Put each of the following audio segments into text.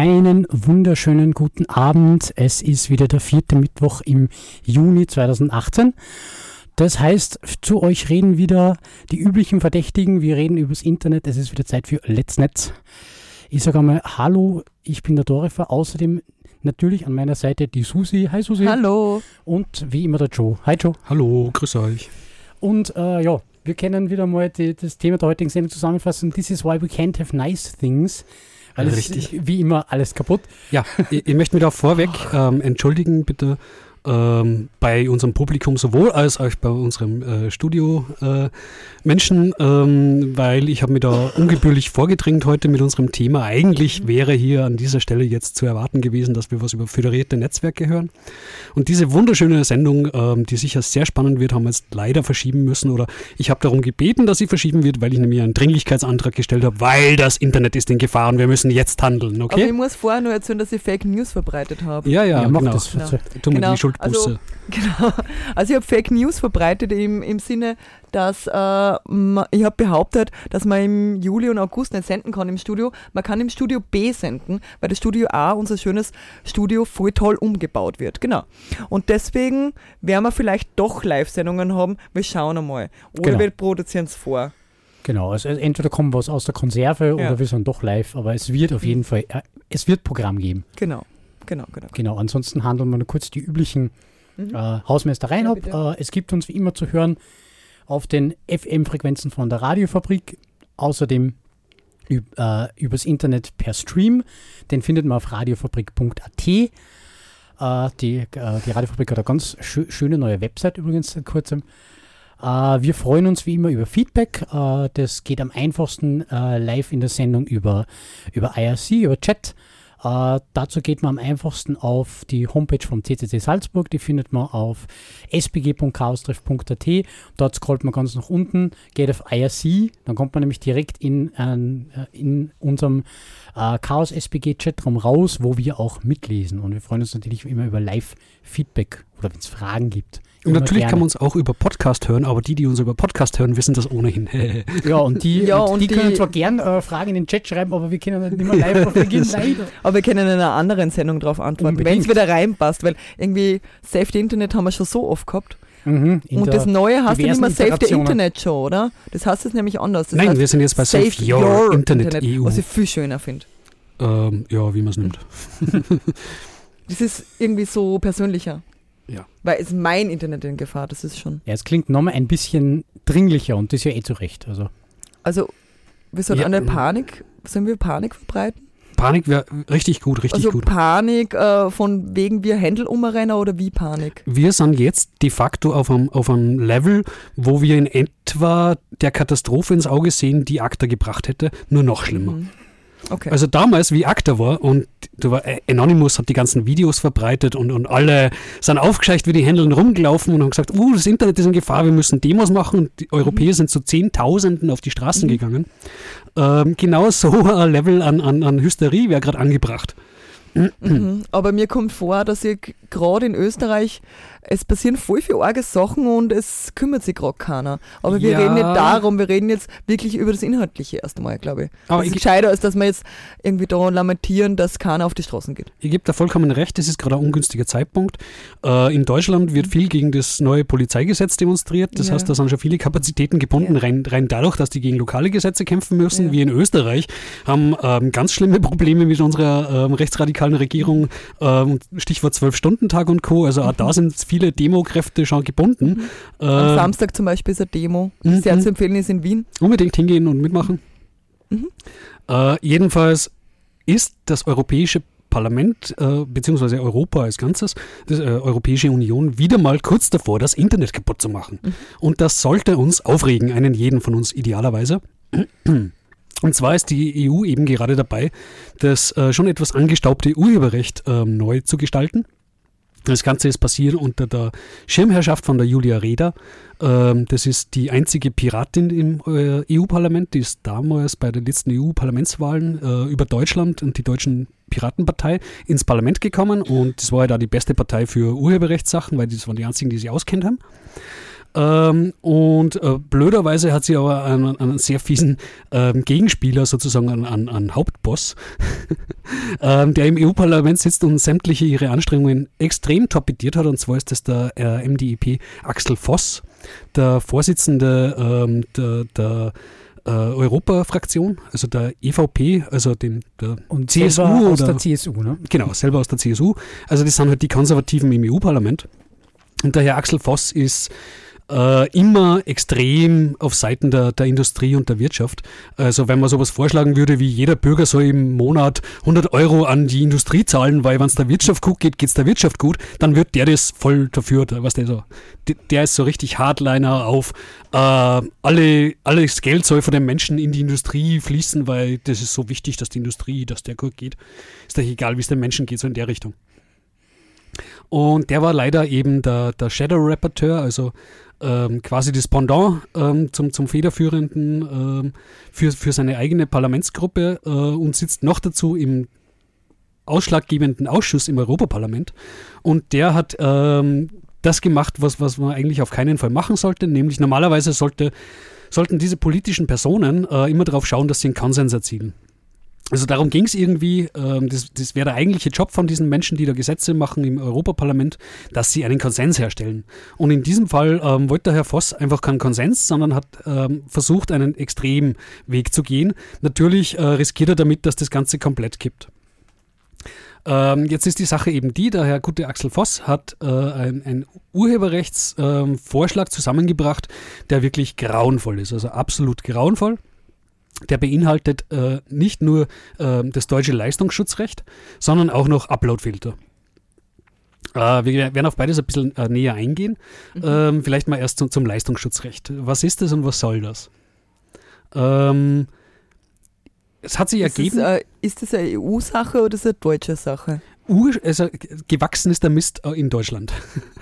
Einen wunderschönen guten Abend. Es ist wieder der vierte Mittwoch im Juni 2018. Das heißt, zu euch reden wieder die üblichen Verdächtigen. Wir reden übers Internet. Es ist wieder Zeit für Let's Netz. Ich sage einmal Hallo, ich bin der Dorifer. Außerdem natürlich an meiner Seite die Susi. Hi Susi. Hallo. Und wie immer der Joe. Hi Joe. Hallo, grüß euch. Und äh, ja, wir können wieder mal die, das Thema der heutigen Sendung zusammenfassen. This is why we can't have nice things. Weil es Richtig. wie immer alles kaputt. Ja, ich, ich möchte mich da vorweg ähm, entschuldigen, bitte, ähm, bei unserem Publikum sowohl als auch bei unserem äh, Studio-Menschen, äh, Menschen, ähm, weil ich habe mir da ungebührlich vorgedrängt heute mit unserem Thema. Eigentlich wäre hier an dieser Stelle jetzt zu erwarten gewesen, dass wir was über föderierte Netzwerke hören. Und diese wunderschöne Sendung, ähm, die sicher sehr spannend wird, haben wir jetzt leider verschieben müssen. Oder ich habe darum gebeten, dass sie verschieben wird, weil ich nämlich einen Dringlichkeitsantrag gestellt habe, weil das Internet ist in Gefahr und wir müssen jetzt handeln, Aber ich okay? muss vorher nur erzählen, dass ich Fake News verbreitet habe. Ja, ja, Ja, mach genau. das. Genau. Mir Genau, Schuldbuße. also- Genau. Also ich habe Fake News verbreitet im, im Sinne, dass äh, ich habe behauptet, dass man im Juli und August nicht senden kann im Studio. Man kann im Studio B senden, weil das Studio A, unser schönes Studio, voll toll umgebaut wird. Genau. Und deswegen werden wir vielleicht doch Live-Sendungen haben. Wir schauen einmal. Oder Genau. wir produzieren es vor. Genau, also entweder kommt was aus der Konserve oder Ja. wir sind doch live, aber es wird auf jeden Fall, äh, es wird Programm geben. Genau. Genau, genau. Genau, ansonsten handeln wir nur kurz die üblichen Mhm. äh, Hausmeistereien Ja, ab. bitte. Äh, es gibt uns wie immer zu hören auf den FM-Frequenzen von der Radiofabrik, außerdem üb, äh, übers Internet per Stream. Den findet man auf radiofabrik.at. Äh, die, äh, die Radiofabrik hat eine ganz schö schöne neue Website übrigens seit kurzem. Äh, wir freuen uns wie immer über Feedback. Das geht am einfachsten live in der Sendung über, über IRC, über Chat. Äh, dazu geht man am einfachsten auf die Homepage vom CCC Salzburg. Die findet man auf sbg.chaostreff.at. Dort scrollt man ganz nach unten, geht auf IRC. Dann kommt man nämlich direkt in, äh, in unserem äh, Chaos SBG Chatraum raus, wo wir auch mitlesen. Und wir freuen uns natürlich immer über Live-Feedback oder wenn es Fragen gibt. Und natürlich gerne. kann man uns auch über Podcast hören, aber die, die uns über Podcast hören, wissen das ohnehin. Ja, und die, Ja, und und die, können die- zwar gern äh, Fragen in den Chat schreiben, aber wir können nicht immer live beginnen, leider. Aber wir können in einer anderen Sendung darauf antworten, wenn es wieder reinpasst, weil irgendwie Safety Internet haben wir schon so oft gehabt. Mhm, Und das Neue heißt ja nicht mehr Save the. Internet Show, oder? Das heißt jetzt nämlich anders. Das Nein, heißt wir sind jetzt bei Save, Your, Internet, EU. Was ich viel schöner finde. Ähm, ja, wie man es nimmt. Das ist irgendwie so persönlicher. Ja. Weil ist mein Internet in Gefahr, das ist schon. Ja, es klingt nochmal ein bisschen dringlicher und das ist ja eh zu Recht. Also, Also, wir sollen Ja, eine ähm, Panik, sollen wir Panik verbreiten? Panik wäre richtig gut, richtig also gut. Panik äh, von wegen wir Händel umrennen oder wie Panik? Wir sind jetzt de facto auf einem, auf einem Level, wo wir in etwa der Katastrophe ins Auge sehen, die ACTA gebracht hätte, nur noch schlimmer. Mhm. Okay. Also damals, wie ACTA war und war, äh, Anonymous hat die ganzen Videos verbreitet und, und alle sind aufgescheucht wie die Händeln rumgelaufen und haben gesagt, uh, das Internet ist in Gefahr, wir müssen Demos machen und die Europäer sind zu Zehntausenden auf die Straßen gegangen. Ähm, genau so ein Level an, an, an Hysterie wäre gerade angebracht. Mhm. Aber mir kommt vor, dass ich gerade in Österreich, es passieren voll viele arge Sachen und es kümmert sich gerade keiner. Aber wir Ja. reden nicht darum, wir reden jetzt wirklich über das Inhaltliche erst einmal, glaube ich. Aber das ist gescheiter, als dass wir jetzt irgendwie da lamentieren, dass keiner auf die Straßen geht. Ich gebe da vollkommen recht, das ist gerade ein ungünstiger Zeitpunkt. Äh, in Deutschland wird viel gegen das neue Polizeigesetz demonstriert. Das Ja. heißt, da sind schon viele Kapazitäten gebunden, Ja. rein, rein dadurch, dass die gegen lokale Gesetze kämpfen müssen. Wir in Österreich haben ähm, ganz schlimme Probleme mit unserer ähm, rechtsradikalen Regierung. Ähm, Stichwort Zwölf-Stunden-Tag und Co. Also auch da sind viele Demokräfte schon gebunden. Am Äh, Samstag zum Beispiel ist eine Demo, die mhm. sehr zu empfehlen ist in Wien. unbedingt hingehen und mitmachen. Mhm. Äh, jedenfalls ist das Europäische Parlament äh, beziehungsweise Europa als Ganzes, die äh, Europäische Union, wieder mal kurz davor, das Internet kaputt zu machen. Und das sollte uns aufregen, einen jeden von uns idealerweise. Und zwar ist die EU eben gerade dabei, das äh, schon etwas angestaubte Urheberrecht ähm, neu zu gestalten. Das Ganze ist passiert unter der Schirmherrschaft von der Julia Reda. Ähm, das ist die einzige Piratin im äh, EU-Parlament. Die ist damals bei den letzten EU-Parlamentswahlen äh, über Deutschland und die deutschen Piratenpartei ins Parlament gekommen. Und das war ja da die beste Partei für Urheberrechtssachen, weil das waren die einzigen, die sich auskennt haben. Ähm, und äh, blöderweise hat sie aber einen, einen sehr fiesen ähm, Gegenspieler, sozusagen einen, einen, einen Hauptboss, ähm, der im EU-Parlament sitzt und sämtliche ihre Anstrengungen extrem torpediert hat. Und zwar ist das der äh, MDEP Axel Voss, der Vorsitzende ähm, der, der äh, Europa-Fraktion, also der EVP, also den der Und CSU selber aus oder der CSU, ne? Genau, selber aus der CSU. Also das sind halt die Konservativen im EU-Parlament. Und der Herr Axel Voss ist äh, immer extrem auf Seiten der, der Industrie und der Wirtschaft. Also wenn man sowas vorschlagen würde, wie jeder Bürger soll im Monat 100 Euro an die Industrie zahlen, weil wenn es der Wirtschaft gut geht, geht es der Wirtschaft gut, dann wird der das voll dafür, was der so, der- ist so richtig Hardliner auf, äh, alle, alles Geld soll von den Menschen in die Industrie fließen, weil das ist so wichtig, dass die Industrie, dass der gut geht. Ist doch egal, wie es den Menschen geht, so in der Richtung. Und der war leider eben der, der Shadow-Rapporteur, also ähm, quasi das Pendant ähm, zum, zum Federführenden ähm, für, für seine eigene Parlamentsgruppe äh, und sitzt noch dazu im ausschlaggebenden Ausschuss im Europaparlament. Und der hat ähm, das gemacht, was, was man eigentlich auf keinen Fall machen sollte, nämlich normalerweise sollte, sollten diese politischen Personen äh, immer darauf schauen, dass sie einen Konsens erzielen. Also darum ging es irgendwie, ähm, das, das wäre der eigentliche Job von diesen Menschen, die da Gesetze machen im Europaparlament, dass sie einen Konsens herstellen. Und in diesem Fall ähm, wollte der Herr Voss einfach keinen Konsens, sondern hat ähm, versucht, einen Extremweg zu gehen. Natürlich äh, riskiert er damit, dass das Ganze komplett kippt. Ähm, jetzt ist die Sache eben die, der Herr gute Axel Voss hat äh, ein, ein Urheberrechtsvorschlag zusammengebracht, der wirklich grauenvoll ist, also absolut grauenvoll. Der beinhaltet äh, nicht nur äh, das deutsche Leistungsschutzrecht, sondern auch noch Uploadfilter. Äh, wir werden auf beides ein bisschen äh, näher eingehen. Ähm, vielleicht mal erst zum, zum Leistungsschutzrecht. Was ist das und was soll das? Ähm, es hat sich Ist das, ergeben, äh, ist das eine EU-Sache oder ist das eine deutsche Sache? Ur, also gewachsen ist der Mist äh, in Deutschland.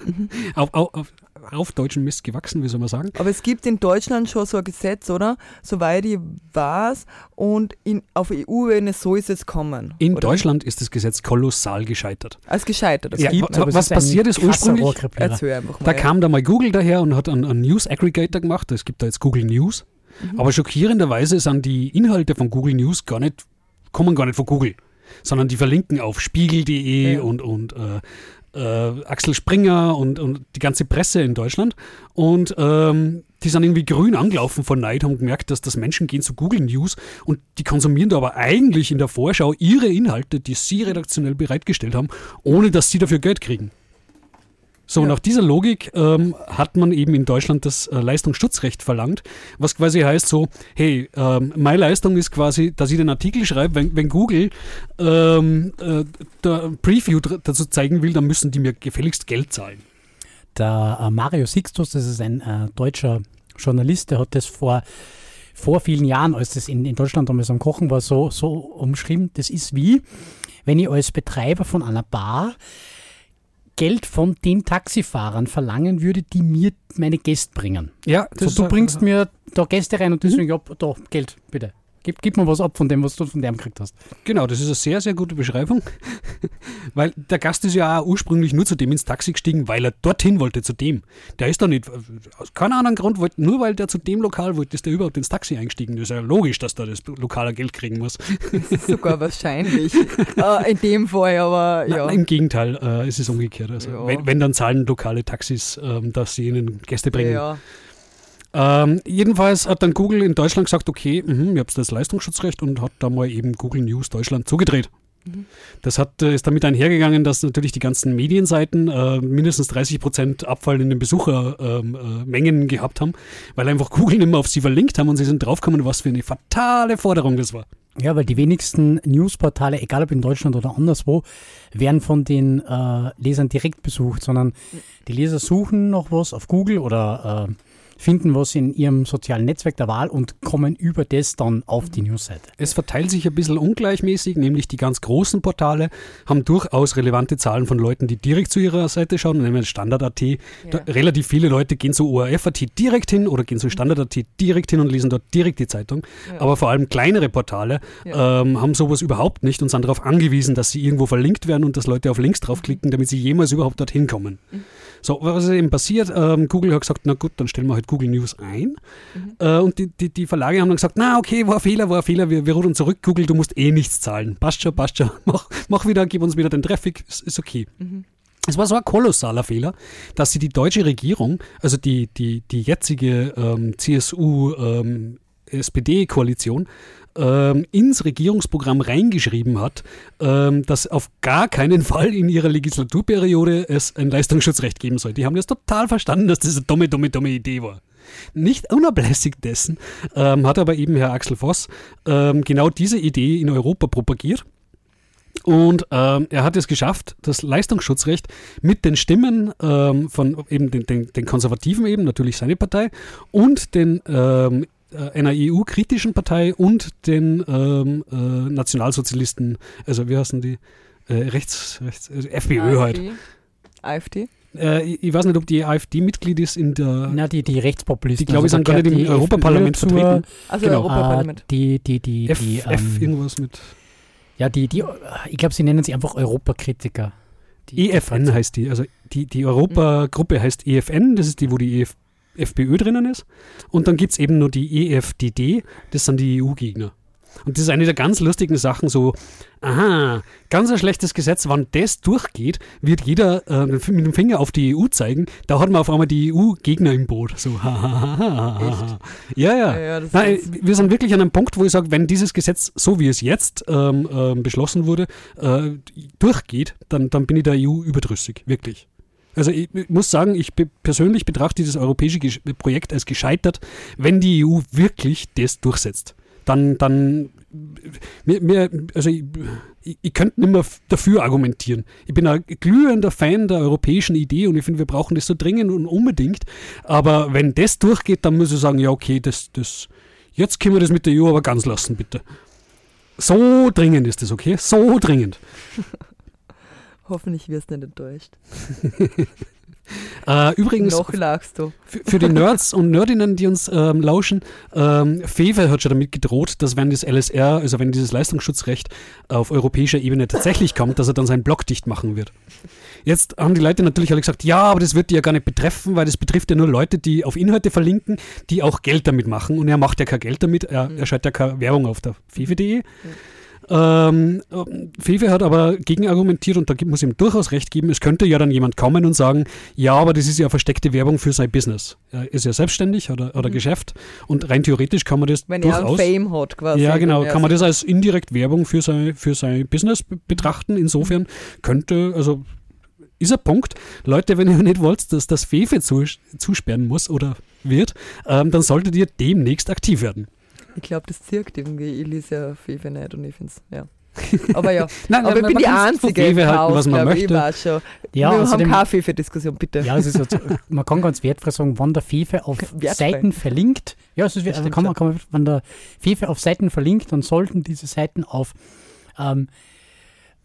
auf, auf, auf, auf deutschen Mist gewachsen, wie soll man sagen? Aber es gibt in Deutschland schon so ein Gesetz, oder? Soweit ich weiß. Und in, auf EU-Ebene soll es jetzt kommen. In oder? Deutschland ist das Gesetz kolossal gescheitert. Als gescheitert. Also Ja, gibt, es was ist ein passiert ist ursprünglich, da kam da mal Google daher und hat einen, einen News Aggregator gemacht. Es gibt da jetzt Google News. Mhm. Aber schockierenderweise sind die Inhalte von Google News gar nicht, kommen gar nicht von Google, sondern die verlinken auf spiegel.de Ja. und, und äh, äh, Axel Springer und, und die ganze Presse in Deutschland. Und ähm, die sind irgendwie grün angelaufen von Neid, haben gemerkt, dass das Menschen gehen zu Google News und die konsumieren da aber eigentlich in der Vorschau ihre Inhalte, die sie redaktionell bereitgestellt haben, ohne dass sie dafür Geld kriegen. So, Ja. nach dieser Logik ähm, hat man eben in Deutschland das äh, Leistungsschutzrecht verlangt, was quasi heißt so, hey, ähm, meine Leistung ist quasi, dass ich den Artikel schreibe, wenn, wenn Google ähm, äh, der Preview dazu zeigen will, dann müssen die mir gefälligst Geld zahlen. Der äh, Mario Sixtus, das ist ein äh, deutscher Journalist, der hat das vor, vor vielen Jahren, als das in, in Deutschland damals am Kochen war, so, so umschrieben. Das ist wie, wenn ich als Betreiber von einer Bar Geld von den Taxifahrern verlangen würde, die mir meine Gäste bringen. Ja, So, du bringst mir da Gäste rein und deswegen, ja, da, Geld, bitte. Gib, gib mir was ab von dem, was du von dem gekriegt hast. Genau, das ist eine sehr, sehr gute Beschreibung. weil der Gast ist ja auch ursprünglich nur zu dem ins Taxi gestiegen, weil er dorthin wollte, zu dem. Der ist da nicht, aus keinem anderen Grund, wollte, nur weil der zu dem Lokal wollte, ist der überhaupt ins Taxi eingestiegen. Das ist ja logisch, dass da das Lokal Geld kriegen muss. sogar wahrscheinlich. äh, in dem Fall, aber ja. Na, Im Gegenteil, äh, ist es umgekehrt. Also, Ja. wenn, wenn, dann zahlen lokale Taxis, ähm, dass sie ihnen Gäste bringen. ja. Ähm, jedenfalls hat dann Google in Deutschland gesagt, okay, mhm, ihr habt das Leistungsschutzrecht und hat da mal eben Google News Deutschland zugedreht. Das hat, äh, ist damit einhergegangen, dass natürlich die ganzen Medienseiten äh, mindestens 30 Prozent Abfall in den Besuchermengen äh, Mengen gehabt haben, weil einfach Google nicht mehr auf sie verlinkt haben und sie sind draufgekommen, was für eine fatale Forderung das war. Ja, weil die wenigsten Newsportale, egal ob in Deutschland oder anderswo, werden von den äh, Lesern direkt besucht, sondern die Leser suchen noch was auf Google oder äh, finden was in ihrem sozialen Netzwerk der Wahl und kommen über das dann auf die Newsseite. Es verteilt sich ein bisschen ungleichmäßig, nämlich die ganz großen Portale haben durchaus relevante Zahlen von Leuten, die direkt zu ihrer Seite schauen, nehmen wir Standard.at. Da- Relativ viele Leute gehen zu ORF.at direkt hin oder gehen zu Standard.at direkt hin und lesen dort direkt die Zeitung. Ja. Aber vor allem kleinere Portale Ja. ähm, haben sowas überhaupt nicht und sind darauf angewiesen, dass sie irgendwo verlinkt werden und dass Leute auf Links draufklicken, damit sie jemals überhaupt dorthin kommen. So, was ist eben passiert? Ähm, Google hat gesagt, na gut, dann stellen wir halt Google News ein. Äh, und die, die, die Verlage haben dann gesagt, na okay, war ein Fehler, war ein Fehler, wir, wir rudern zurück, Google, du musst eh nichts zahlen. Passt schon, passt schon, mach, mach wieder, gib uns wieder den Traffic, ist, ist okay. Es war so ein kolossaler Fehler, dass sie die deutsche Regierung, also die, die, die jetzige ähm, CSU ähm, ins Regierungsprogramm reingeschrieben hat, ähm, dass auf gar keinen Fall in ihrer Legislaturperiode es ein Leistungsschutzrecht geben soll. Die haben das total verstanden, dass das eine dumme, dumme, dumme Idee war. Nicht unablässig dessen ähm, hat aber eben Herr Axel Voss ähm, genau diese Idee in Europa propagiert. Und ähm, er hat es geschafft, das Leistungsschutzrecht mit den Stimmen ähm, von eben den, den, den Konservativen eben, natürlich seine Partei, und den ähm, äh, einer EU-kritischen Partei und den ähm, äh, Nationalsozialisten, also wie heißen die? Äh, rechts, rechts, also FPÖ halt. AfD. Äh, ich, ich weiß nicht, ob die AfD Mitglied ist in der. Na, die, die Rechtspopulisten. Die, glaube ich, also sind gar nicht im die Europaparlament vertreten. Also Genau. Europaparlament. Äh, die, die, die, F, die, F ähm, irgendwas mit. ja, die, die, ich glaube, sie nennen sie einfach Europakritiker. Die- EFN heißt die. Also die, die Europagruppe heißt EFN, das ist die, wo die EF, FPÖ drinnen ist. Und dann gibt es eben nur die EFDD, das sind die EU-Gegner. Und das ist eine der ganz lustigen Sachen, so, aha, ganz ein schlechtes Gesetz, wann das durchgeht, wird jeder äh, mit dem Finger auf die EU zeigen, da hat man auf einmal die EU-Gegner im Boot. So, hahaha. Ja, ja. Ja, ja, das Nein, wir sind wirklich an einem Punkt, wo ich sage, wenn dieses Gesetz, so wie es jetzt ähm, ähm, beschlossen wurde, äh, durchgeht, dann, dann bin ich der EU überdrüssig, wirklich. Also ich muss sagen, ich persönlich betrachte dieses europäische Projekt als gescheitert, wenn die EU wirklich das durchsetzt. Dann, dann mir, mir, also ich, ich, ich könnte nicht mehr dafür argumentieren. Ich bin ein glühender Fan der europäischen Idee und ich finde, wir brauchen das so dringend und unbedingt. Aber wenn das durchgeht, dann muss ich sagen, ja, okay, das, das, jetzt können wir das mit der EU aber ganz lassen, bitte. So dringend ist das, okay? So dringend. Hoffentlich wirst du nicht enttäuscht. Äh, übrigens, Noch lachst du. Für, für die Nerds und Nerdinnen, die uns ähm, lauschen, ähm, Fewe hat schon damit gedroht, dass wenn das LSR, also wenn dieses Leistungsschutzrecht auf europäischer Ebene tatsächlich kommt, dass er dann seinen Blog dicht machen wird. Jetzt haben die Leute natürlich alle gesagt, ja, aber das wird die ja gar nicht betreffen, weil das betrifft ja nur Leute, die auf Inhalte verlinken, die auch Geld damit machen. Und er macht ja kein Geld damit, er, er schaltet ja keine Werbung auf der fewe.de. Ähm, ähm, Fefe hat aber gegenargumentiert und da muss ihm durchaus recht geben, es könnte ja dann jemand kommen und sagen, ja, aber das ist ja versteckte Werbung für sein Business. Er ist ja selbstständig oder, oder Geschäft und rein theoretisch kann man das Wenn er durchaus... ein Fame hat quasi. ja, genau. wenn er Kann man das als indirekt Werbung für sein, für sein Business be- betrachten? Insofern könnte, also ist ein Punkt. Leute, wenn ihr nicht wollt, dass das Fefe zus zusperren muss oder wird, ähm, dann solltet ihr demnächst aktiv werden. Ich glaube, das zirkt irgendwie. Ich lese ja Fefe nicht und ich finde es, ja. Aber ja, Nein, aber ich bin die Einzige im Haus, was man glaube ich. Möchte. weiß schon. Ja, Wir haben außerdem- keine Fefe-Diskussion, bitte. Ja, es ist jetzt, man kann ganz wertfrei sagen, wenn der Fefe auf Wertfrei. Seiten verlinkt, ja, es ist, also kann man, kann man, wenn der Fefe auf Seiten verlinkt, dann sollten diese Seiten auf ähm,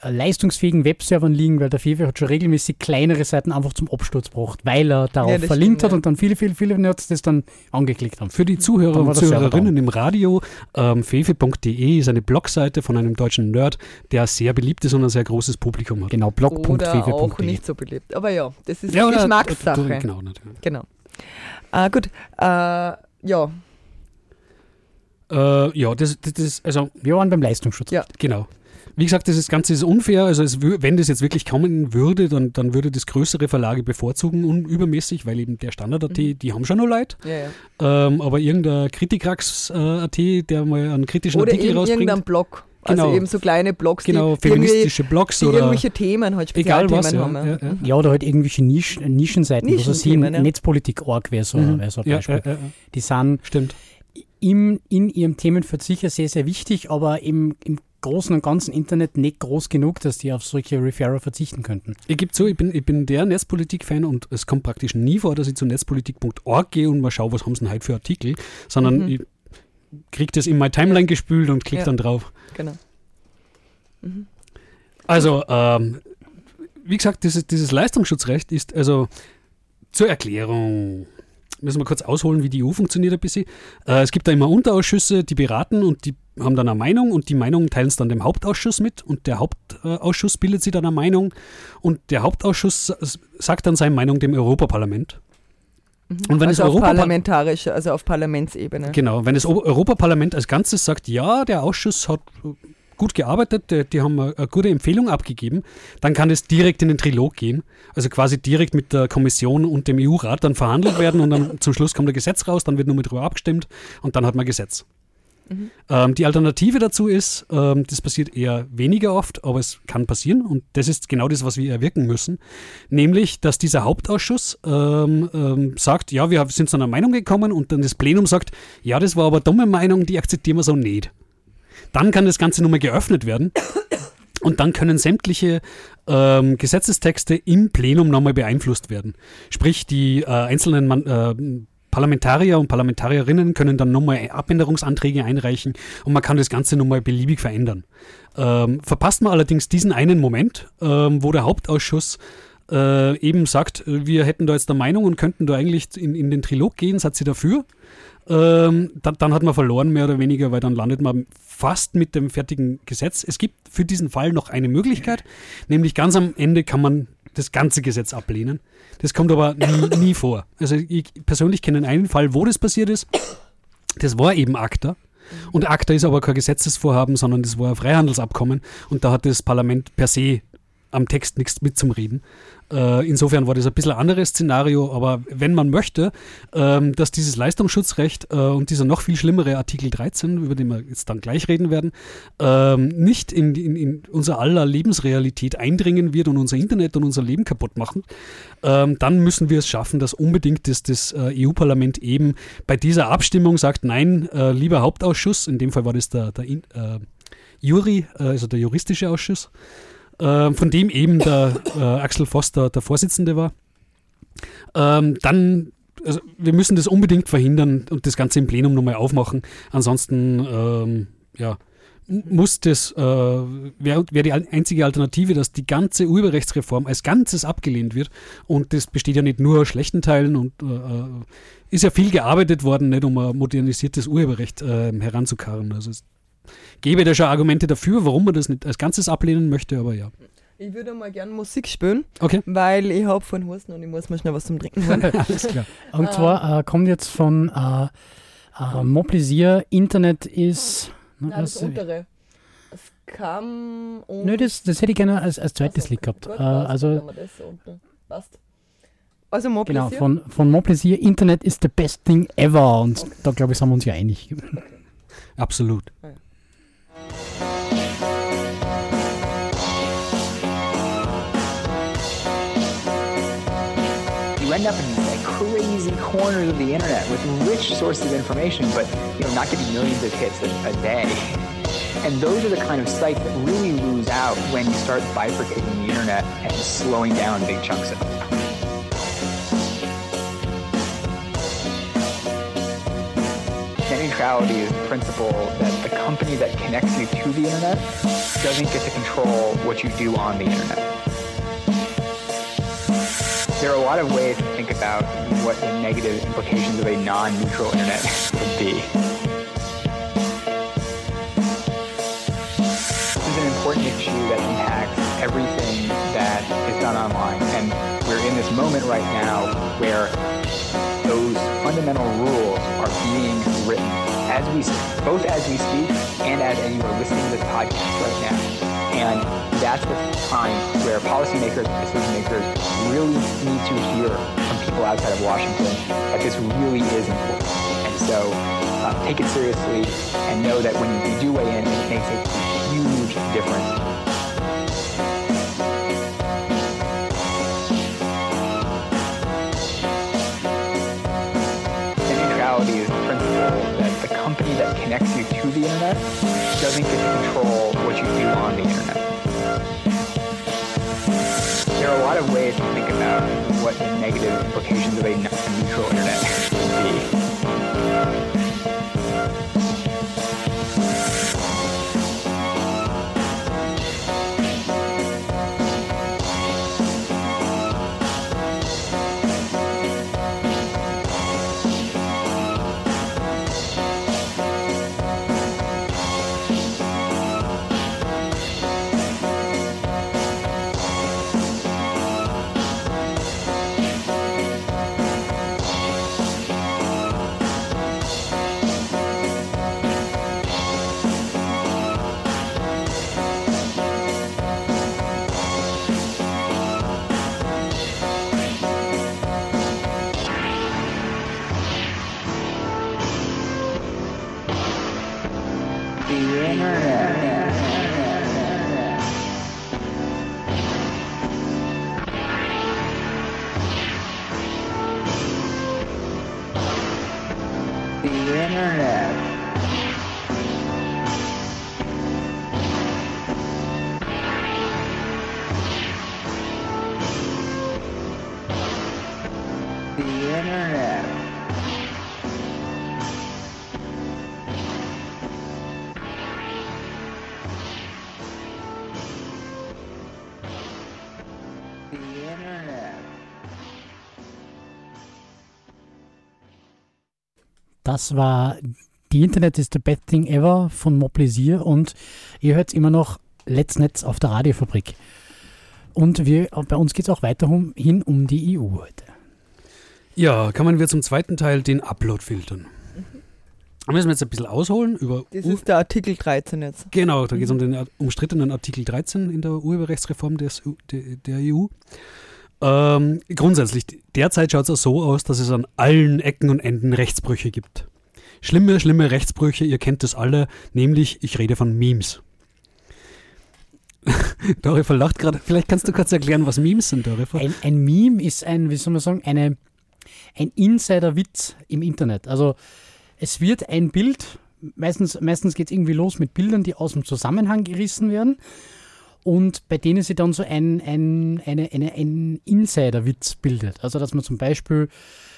leistungsfähigen Webservern liegen, weil der Fefe hat schon regelmäßig kleinere Seiten einfach zum Absturz gebracht, weil er darauf Ja, verlinkt stimmt, hat ja. und dann viele, viele, viele Nerds das dann angeklickt haben. Für die Zuhörer und Zuhörerinnen im Radio, ähm, fefe.de ist eine Blogseite von einem deutschen Nerd, der sehr beliebt ist und ein sehr großes Publikum hat. Genau, Oder auch blog.fefe.de. nicht so beliebt. Aber ja, das ist oder- Geschmackssache. oder- Genau, natürlich. Genau. Äh, gut, äh, ja, Äh, ja, das, das, das, also Wir waren beim Leistungsschutz. Ja. Genau. Wie gesagt, das ist- Ganze ist unfair. Also es, wenn das jetzt wirklich kommen würde, dann, dann würde das größere Verlage bevorzugen, un- übermäßig, weil eben der Standard.at, Mhm. die haben schon noch Leid. ja, ja. Ähm, aber irgendein Kritikrax.at, der mal einen kritischen Oder Artikel rausbringt. irgendein Blog. Also Genau. eben so kleine Blogs, Genau, die, feministische Blogs die oder irgendwelche Themen halt egal was. Ja, haben. ja, ja. Ja, oder halt irgendwelche Nisch, Nischenseiten, also sie ja. Netzpolitik.org wäre so, Mhm. wär so ein Ja, Beispiel. ja, ja, Die sind stimmt. im, in ihrem Themenfeld sicher sehr, sehr wichtig, aber im, im Großen und Ganzen Internet nicht groß genug, dass die auf solche Referrer verzichten könnten. Ich gebe zu, ich bin, ich bin der Netzpolitik-Fan und es kommt praktisch nie vor, dass ich zu netzpolitik.org gehe und mal schaue, was haben sie denn heute für Artikel, sondern Mhm. ich kriege das in meine Timeline gespült und klicke Ja. dann drauf. Genau. Also, ähm, wie gesagt, dieses, dieses Leistungsschutzrecht ist also zur Erklärung. Müssen wir kurz ausholen, wie die EU funktioniert ein bisschen. Äh, es gibt da immer Unterausschüsse, die beraten und die haben dann eine Meinung und die Meinung teilen es dann dem Hauptausschuss mit und der Hauptausschuss bildet sich dann eine Meinung und der Hauptausschuss sagt dann seine Meinung dem Europaparlament. Und wenn also das auf Europapar- parlamentarische, also auf Parlamentsebene. Genau, wenn das Europaparlament als Ganzes sagt, ja, der Ausschuss hat gut gearbeitet, die, haben eine, gute Empfehlung abgegeben, dann kann es direkt in den Trilog gehen. Also quasi direkt mit der Kommission und dem EU-Rat dann verhandelt werden und dann zum Schluss kommt ein Gesetz raus, dann wird nur mit drüber abgestimmt und dann hat man Gesetz. Ähm, die Alternative dazu ist, ähm, das passiert eher weniger oft, aber es kann passieren und das ist genau das, was wir erwirken müssen, nämlich, dass dieser Hauptausschuss ähm, ähm, sagt, ja, wir sind zu einer Meinung gekommen und dann das Plenum sagt, ja, das war aber dumme Meinung, die akzeptieren wir so nicht. Dann kann das Ganze nochmal geöffnet werden und dann können sämtliche ähm, Gesetzestexte im Plenum nochmal beeinflusst werden. Sprich, die äh, einzelnen Man äh, Parlamentarier und Parlamentarierinnen können dann nochmal Abänderungsanträge einreichen und man kann das Ganze nochmal beliebig verändern. Ähm, verpasst man allerdings diesen einen Moment, ähm, wo der Hauptausschuss äh, eben sagt, äh, wir hätten da jetzt eine Meinung und könnten da eigentlich in, in den Trilog gehen, seid sie dafür? Ähm, dann, dann hat man verloren, mehr oder weniger, weil dann landet man fast mit dem fertigen Gesetz. Es gibt für diesen Fall noch eine Möglichkeit, nämlich ganz am Ende kann man das ganze Gesetz ablehnen. Das kommt aber nie, nie vor. Also ich persönlich kenne einen Fall, wo das passiert ist. Das war eben ACTA. Und ACTA ist aber kein Gesetzesvorhaben, sondern das war ein Freihandelsabkommen. Und da hat das Parlament per se am Text nichts mit zum Reden. Äh, insofern war das ein bisschen ein anderes Szenario, aber wenn man möchte, ähm, dass dieses Leistungsschutzrecht äh, und dieser noch viel schlimmere Artikel 13, über den wir jetzt dann gleich reden werden, ähm, nicht in, in, in unser aller Lebensrealität eindringen wird und unser Internet und unser Leben kaputt machen, ähm, dann müssen wir es schaffen, dass unbedingt das, das äh, EU-Parlament eben bei dieser Abstimmung sagt, nein, äh, lieber Hauptausschuss, in dem Fall war das der, der äh, Jury, äh, also der juristische Ausschuss, äh, von dem eben der äh, Axel Voss der, der Vorsitzende war, ähm, dann, also wir müssen das unbedingt verhindern und das Ganze im Plenum nochmal aufmachen. Ansonsten, ähm, ja, muss das, äh, wäre wär die einzige Alternative, dass die ganze Urheberrechtsreform als Ganzes abgelehnt wird. Und das besteht ja nicht nur aus schlechten Teilen und äh, äh, ist ja viel gearbeitet worden, nicht um ein modernisiertes Urheberrecht äh, heranzukarren. Also gäbe da schon Argumente dafür, warum man das nicht als Ganzes ablehnen möchte, aber ja. Ich würde mal gerne Musik spielen, Okay. weil ich habe von Husten und ich muss mir schnell was zum Trinken holen. Alles klar. Und zwar äh, kommt jetzt von äh, äh, Moblisier, Internet ist. Na, Nein, das untere. Es kam um... Nö, das, das hätte ich gerne als, als zweites Also, Lied gehabt. gut, Äh, also. Passt. Also Moblisier. genau, von, von Moblisier, Internet is the best thing ever. Und da glaube ich, sind wir uns ja einig. Absolut. You end up in like crazy corners of the internet with rich sources of information, but you know, not getting millions of hits a, a day. And those are the kind of sites that really lose out when you start bifurcating the internet and slowing down big chunks of it. Neutrality is the principle that the company that connects you to the internet doesn't get to control what you do on the internet. There are a lot of ways to think about what the negative implications of a non-neutral internet would be. This is an important issue that impacts everything that is done online. And we're in this moment right now where fundamental rules are being written as we both as we speak and as are listening to this podcast right now. And that's the time where policymakers decision makers really need to hear from people outside of Washington that this really is important. And so uh, take it seriously and know that when you do weigh in, it makes a huge difference. Company that connects you to the internet doesn't get to control what you do on the internet. There are a lot of ways to think about what the negative implications of a neutral internet would be. Das war Die Internet is the best thing ever von Moblisier und ihr hört immer noch Let's Netz auf der Radiofabrik. Und wir, bei uns geht es auch weiterhin hin um die EU heute. Ja, kommen wir zum zweiten Teil, den Upload filtern. Da müssen wir jetzt ein bisschen ausholen über Das U- ist der Artikel 13 jetzt. Genau, da geht es um den umstrittenen Artikel 13 in der Urheberrechtsreform des, der EU. Ähm, grundsätzlich, derzeit schaut es so aus, dass es an allen Ecken und Enden Rechtsbrüche gibt. Schlimme, schlimme Rechtsbrüche, ihr kennt das alle, nämlich ich rede von Memes. Dorifer lacht gerade. Vielleicht kannst du kurz erklären, was Memes sind, Dorifer. Ein, ein Meme ist ein, wie soll man sagen, eine, ein Insider-Witz im Internet. Also es wird ein Bild, meistens, meistens geht es irgendwie los mit Bildern, die aus dem Zusammenhang gerissen werden und bei denen sich dann so ein, ein, eine, eine, ein Insider-Witz bildet. Also dass man zum Beispiel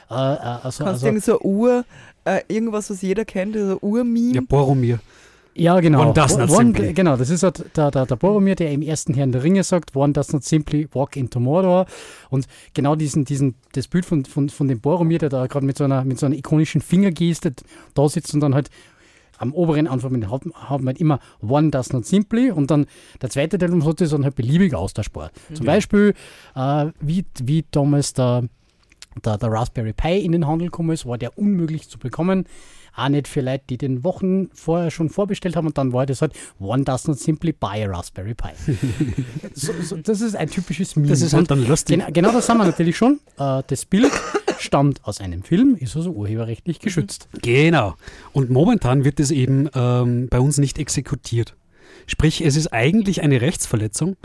äh, äh, also, Kannst also, so eine Uhr, äh, irgendwas, was jeder kennt, so Uhr-Meme? Ja, Boromir. Ja, genau. One does not One, simply. Genau, das ist halt der, der, der Boromir, der im ersten Herrn der Ringe sagt, One does not simply walk into Mordor. Und genau diesen, diesen, das Bild von, von, von dem Boromir, der da gerade mit so einer, mit so einer ikonischen Fingergeste da sitzt und dann halt am oberen Anfang mit haben halt immer One does not simply und dann der zweite Teil um ist dann halt beliebig austauschbar. Zum Beispiel, äh, wie, wie damals der, der, der Raspberry Pi in den Handel gekommen ist, war der unmöglich zu bekommen. Auch nicht für Leute, die den Wochen vorher schon vorbestellt haben und dann war das halt One does not simply buy a Raspberry Pi. so, so, das ist ein typisches Meme. Das ist halt dann lustig. Genau, genau das haben wir natürlich schon. Äh, das Bild stammt aus einem Film, ist also urheberrechtlich geschützt. Genau. Und momentan wird es eben ähm, bei uns nicht exekutiert. Sprich, es ist eigentlich eine Rechtsverletzung,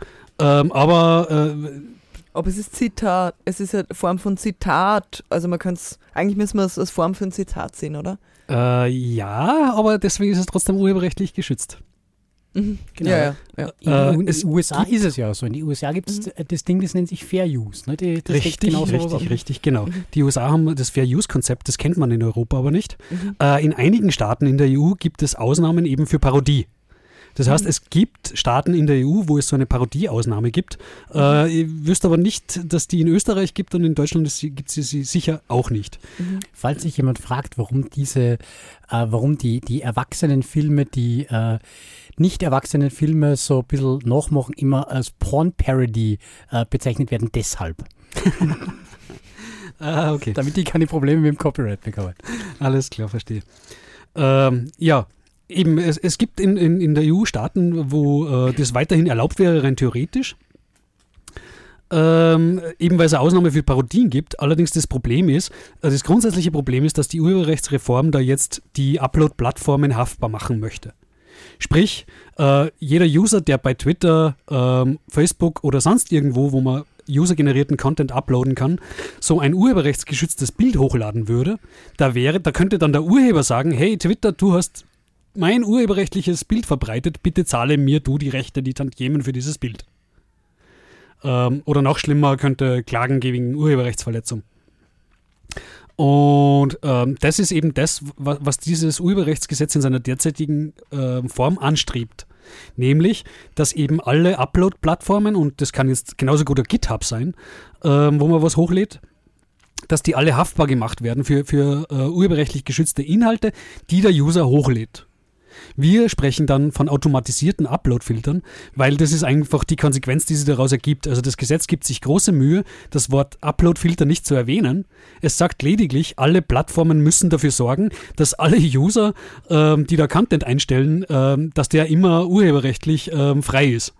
ähm, aber äh, Aber es ist Zitat, es ist eine Form von Zitat. Also man kann es, eigentlich müssen wir es als Form für ein Zitat sehen, oder? äh, ja, aber deswegen ist es trotzdem urheberrechtlich geschützt. Mhm. Genau. Ja, ja, ja. In Äh, den USA ist es ja so. In den USA gibt es das Ding, das nennt sich Fair Use. Ne? Die, Richtig, genau richtig, richtig, genau. Die USA haben das Fair-Use-Konzept, das kennt man in Europa aber nicht. Mhm. Äh, in einigen Staaten in der EU gibt es Ausnahmen eben für Parodie. Das heißt, es gibt Staaten in der EU, wo es so eine Parodie-Ausnahme gibt. Äh, ihr wisst aber nicht, dass die in Österreich gibt und in Deutschland gibt es sie sicher auch nicht. Falls sich jemand fragt, warum diese, äh, warum die, die erwachsenen Filme, die äh, nicht erwachsenen Filme so ein bisschen nachmachen, immer als Porn-Parody äh, bezeichnet werden, deshalb. Ah, okay. Damit die keine Probleme mit dem Copyright bekommen. Alles klar, verstehe. Ähm, ja, eben, es, es gibt in, in, in der EU Staaten, wo äh, das weiterhin erlaubt wäre, rein theoretisch. Ähm, eben weil es eine Ausnahme für Parodien gibt. Allerdings das Problem ist, äh, das grundsätzliche Problem ist, dass die Urheberrechtsreform da jetzt die Upload-Plattformen haftbar machen möchte. Sprich, äh, jeder User, der bei Twitter, ähm, Facebook oder sonst irgendwo, wo man usergenerierten Content uploaden kann, so ein urheberrechtsgeschütztes Bild hochladen würde, da wäre, da könnte dann der Urheber sagen, hey Twitter, du hast mein urheberrechtliches Bild verbreitet, bitte zahle mir du die Rechte, die Tantiemen für dieses Bild. Ähm, oder noch schlimmer, könnte klagen gegen Urheberrechtsverletzung. Und ähm, das ist eben das, was, dieses Urheberrechtsgesetz in seiner derzeitigen äh, Form anstrebt. Nämlich, dass eben alle Upload-Plattformen, und das kann jetzt genauso gut ein GitHub sein, ähm, wo man was hochlädt, dass die alle haftbar gemacht werden für, für äh, urheberrechtlich geschützte Inhalte, die der User hochlädt. Wir sprechen dann von automatisierten Upload-Filtern, weil das ist einfach die Konsequenz, die sich daraus ergibt. Also das Gesetz gibt sich große Mühe, das Wort Upload-Filter nicht zu erwähnen. Es sagt lediglich, alle Plattformen müssen dafür sorgen, dass alle User, ähm, die da Content einstellen, ähm, dass der immer urheberrechtlich ähm, frei ist.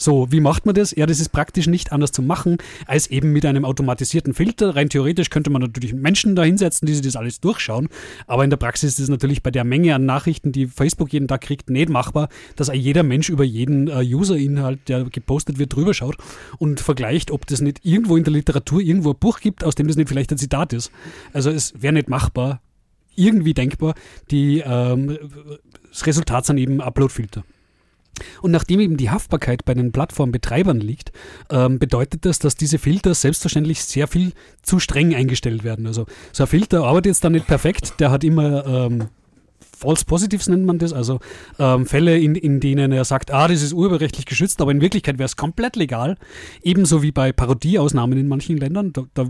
So, wie macht man das? Ja, das ist praktisch nicht anders zu machen, als eben mit einem automatisierten Filter. Rein theoretisch könnte man natürlich Menschen da hinsetzen, die sich das alles durchschauen. Aber in der Praxis ist es natürlich bei der Menge an Nachrichten, die Facebook jeden Tag kriegt, nicht machbar, dass jeder Mensch über jeden äh, User-Inhalt, der gepostet wird, drüber schaut und vergleicht, ob das nicht irgendwo in der Literatur irgendwo ein Buch gibt, aus dem das nicht vielleicht ein Zitat ist. Also es wäre nicht machbar, irgendwie denkbar. Die, ähm, das Resultat sind eben Upload-Filter. Und nachdem eben die Haftbarkeit bei den Plattformbetreibern liegt, ähm, bedeutet das, dass diese Filter selbstverständlich sehr viel zu streng eingestellt werden. Also so ein Filter arbeitet jetzt dann nicht perfekt, der hat immer ähm, False Positives nennt man das, also ähm, Fälle, in, in denen er sagt, ah, das ist urheberrechtlich geschützt, aber in Wirklichkeit wäre es komplett legal. Ebenso wie bei Parodieausnahmen in manchen Ländern. Da, da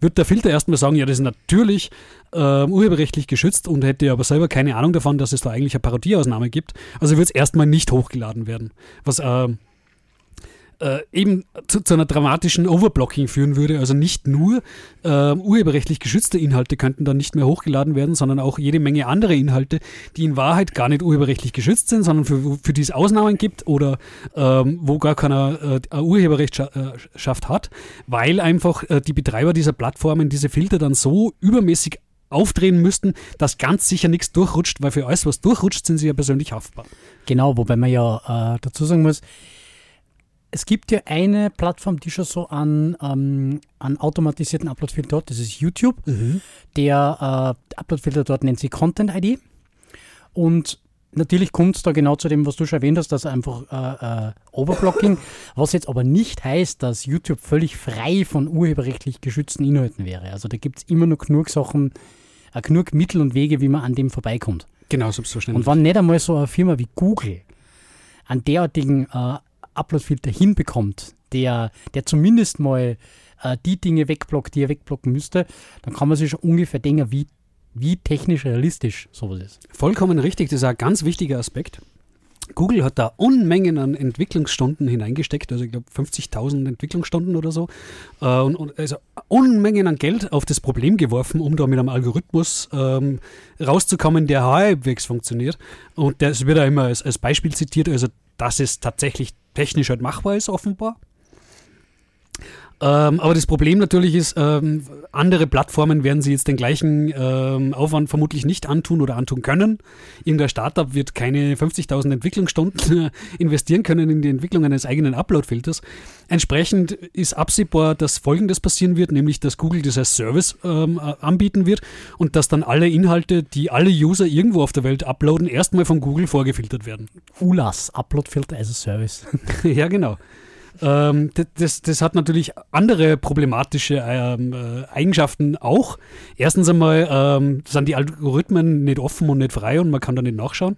wird der Filter erstmal sagen, ja, das ist natürlich ähm, urheberrechtlich geschützt und hätte aber selber keine Ahnung davon, dass es da eigentlich eine Parodieausnahme gibt. Also wird es erstmal nicht hochgeladen werden. Was ähm, äh, eben zu, zu, einer dramatischen Overblocking führen würde. Also nicht nur äh, urheberrechtlich geschützte Inhalte könnten dann nicht mehr hochgeladen werden, sondern auch jede Menge andere Inhalte, die in Wahrheit gar nicht urheberrechtlich geschützt sind, sondern für, für die es Ausnahmen gibt oder ähm, wo gar keiner äh, Urheberrechtschaft hat, weil einfach äh, die Betreiber dieser Plattformen diese Filter dann so übermäßig aufdrehen müssten, dass ganz sicher nichts durchrutscht, weil für alles, was durchrutscht, sind sie ja persönlich haftbar. Genau, wobei man ja äh, dazu sagen muss, es gibt ja eine Plattform, die schon so an, ähm, an automatisierten Uploadfilter hat, das ist YouTube. Mhm. Der äh, Uploadfilter dort nennt sich Content ID. Und natürlich kommt es da genau zu dem, was du schon erwähnt hast, dass einfach äh, äh, Overblocking, was jetzt aber nicht heißt, dass YouTube völlig frei von urheberrechtlich geschützten Inhalten wäre. Also da gibt es immer noch genug Sachen, äh, genug Mittel und Wege, wie man an dem vorbeikommt. Genau, selbstverständlich. Und wenn nicht einmal so eine Firma wie Google an derartigen äh, Uploadfilter hinbekommt, der, der zumindest mal äh, die Dinge wegblockt, die er wegblocken müsste, dann kann man sich schon ungefähr denken, wie, wie technisch realistisch sowas ist. Vollkommen richtig, das ist ein ganz wichtiger Aspekt. Google hat da Unmengen an Entwicklungsstunden hineingesteckt, also ich glaube 50.000 Entwicklungsstunden oder so, äh, und, und, also Unmengen an Geld auf das Problem geworfen, um da mit einem Algorithmus ähm, rauszukommen, der halbwegs funktioniert. Und das wird da immer als, als Beispiel zitiert, also dass es tatsächlich technisch halt machbar ist, offenbar. Ähm, aber das Problem natürlich ist, ähm, andere Plattformen werden sie jetzt den gleichen ähm, Aufwand vermutlich nicht antun oder antun können. Irgendein Startup wird keine 50.000 Entwicklungsstunden investieren können in die Entwicklung eines eigenen Upload-Filters. Entsprechend ist absehbar, dass Folgendes passieren wird, nämlich dass Google das als Service ähm, anbieten wird und dass dann alle Inhalte, die alle User irgendwo auf der Welt uploaden, erstmal von Google vorgefiltert werden. ULAS, Upload-Filter as a Service. ja, genau. Ähm, das, das, hat natürlich andere problematische ähm, äh, Eigenschaften auch. Erstens einmal ähm, sind die Algorithmen nicht offen und nicht frei und man kann da nicht nachschauen.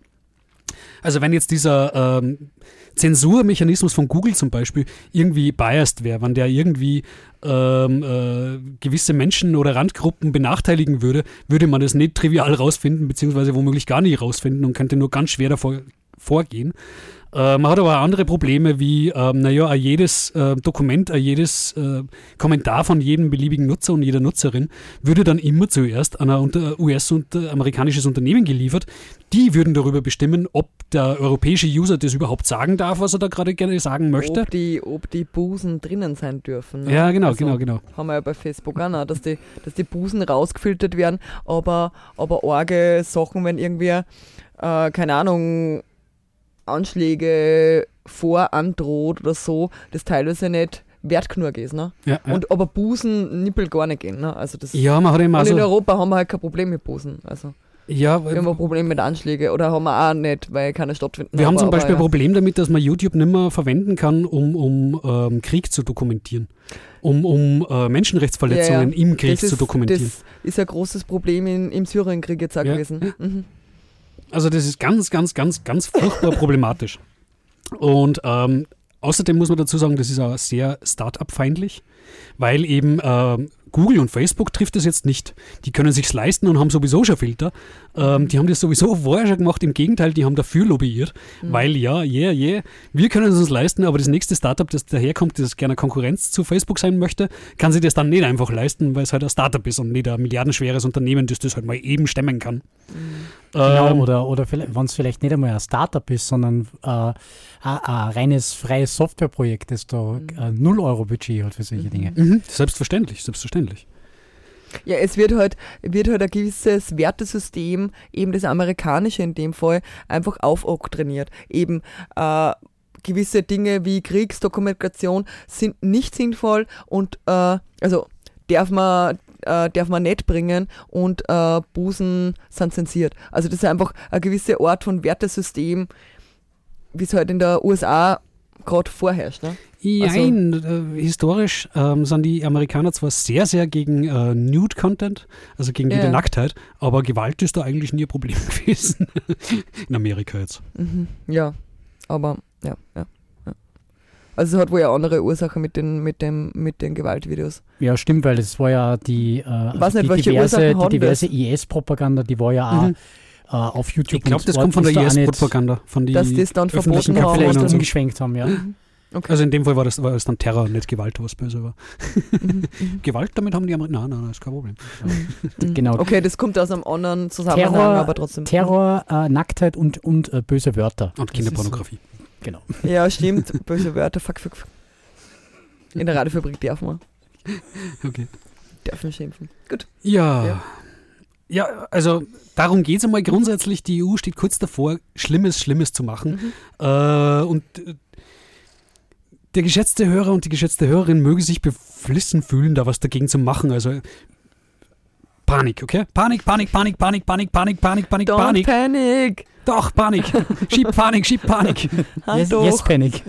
Also wenn jetzt dieser ähm, Zensurmechanismus von Google zum Beispiel irgendwie biased wäre, wenn der irgendwie ähm, äh, gewisse Menschen oder Randgruppen benachteiligen würde, würde man das nicht trivial rausfinden, beziehungsweise womöglich gar nicht rausfinden und könnte nur ganz schwer davor vorgehen. Äh, man hat aber auch andere Probleme wie, ähm, naja, jedes äh, Dokument, jedes äh, Kommentar von jedem beliebigen Nutzer und jeder Nutzerin würde dann immer zuerst an ein US- und äh, amerikanisches Unternehmen geliefert. Die würden darüber bestimmen, ob der europäische User das überhaupt sagen darf, was er da gerade gerne sagen möchte. Ob die, ob die Busen drinnen sein dürfen. Ne? Ja, genau, also, genau, genau. Haben wir ja bei Facebook auch noch, dass die, dass die Busen rausgefiltert werden, aber, aber arge Sachen, wenn irgendwie, äh, keine Ahnung, Anschläge vorandroht oder so, das teilweise nicht wert genug ist. Ne? Ja, ja. Und, aber Busen, Nippel gar nicht gehen. Ne? Also das, ja, man hat immer und in Europa haben wir halt kein Problem mit Busen. Also. Ja, Wir haben ein Problem mit Anschlägen oder haben wir auch nicht, weil keine stattfinden. wir haben aber- zum Beispiel ein Problem damit, dass man YouTube nicht mehr verwenden kann, um, um ähm, Krieg zu dokumentieren. Um, um äh, Menschenrechtsverletzungen im. Krieg das zu ist, dokumentieren. Das ist ein großes Problem in, im Syrienkrieg jetzt auch gewesen. Mhm. Also das ist ganz, ganz, ganz, ganz furchtbar problematisch. Und ähm, außerdem muss man dazu sagen, das ist auch sehr Start-up-feindlich, weil eben ähm, Google und Facebook trifft das jetzt nicht. Die können sich's leisten und haben sowieso schon Filter. Ähm, die haben das sowieso vorher schon gemacht. Im Gegenteil, die haben dafür lobbyiert, weil ja, yeah, yeah, wir können es uns leisten, aber das nächste Startup, das daherkommt, das gerne Konkurrenz zu Facebook sein möchte, kann sich das dann nicht einfach leisten, weil es halt ein Startup ist und nicht ein milliardenschweres Unternehmen, das das halt mal eben stemmen kann. Genau, Ähm, oder, oder wenn es vielleicht nicht einmal ein Startup ist, sondern äh, ein, ein reines freies Softwareprojekt, das da äh, 0 Euro Budget hat für solche Dinge. Mhm, selbstverständlich, selbstverständlich. Ja, es wird halt, wird halt ein gewisses Wertesystem, eben das amerikanische in dem Fall, einfach aufoktriniert. Eben äh, gewisse Dinge wie Kriegsdokumentation sind nicht sinnvoll und äh, also darf man, äh, darf man nicht bringen und äh, Busen sind zensiert. Also das ist einfach eine gewisse Art von Wertesystem, wie es halt in der USA gerade vorherrscht. Ne? Nein, äh, historisch ähm, sind die Amerikaner zwar sehr, sehr gegen äh, Nude-Content, also gegen jede Ja. Nacktheit, aber Gewalt ist da eigentlich nie ein Problem gewesen. In Amerika jetzt. Mhm. Ja, aber ja, ja. ja. Also es hat wohl eine andere Ursache mit den, mit dem, mit den Gewaltvideos. Ja, stimmt, weil es war ja die, äh, also Weiß nicht, die welche diverse, die diverse IS-Propaganda, die war ja auch Mhm. äh, auf YouTube. Ich glaube, das kommt von der auch IS-Propaganda, von die Dass die es dann verboten haben. Vielleicht Kampagnen und so. umgeschwenkt haben, ja. Okay. Also in dem Fall war das, war das dann Terror, nicht Gewalt, was böse war. Mhm, mhm, Gewalt, damit haben die Amerikaner, nein, nein, nein, ist kein Problem. mhm. Genau. Okay, das kommt aus einem anderen Zusammenhang, Terror- aber trotzdem. Terror, äh, Nacktheit und, und äh, böse Wörter. Und Kinderpornografie. Genau. Ja, stimmt. Böse Wörter. Fuck, fuck, fuck. In der Radiofabrik darf man. Okay. Darf man schimpfen. Gut. Ja. Ja. Ja, also darum geht es einmal grundsätzlich. Die EU steht kurz davor, Schlimmes, Schlimmes zu machen. Mhm. Äh, und der geschätzte Hörer und die geschätzte Hörerin möge sich beflissen fühlen, da was dagegen zu machen. Also Panik, okay? Panik, Panik, Panik, Panik, Panik, Panik, Panik, Panik, Don't Panik. panic! Doch, Panik. Schieb Panik, schieb Panik. Hand Yes, yes, Panic.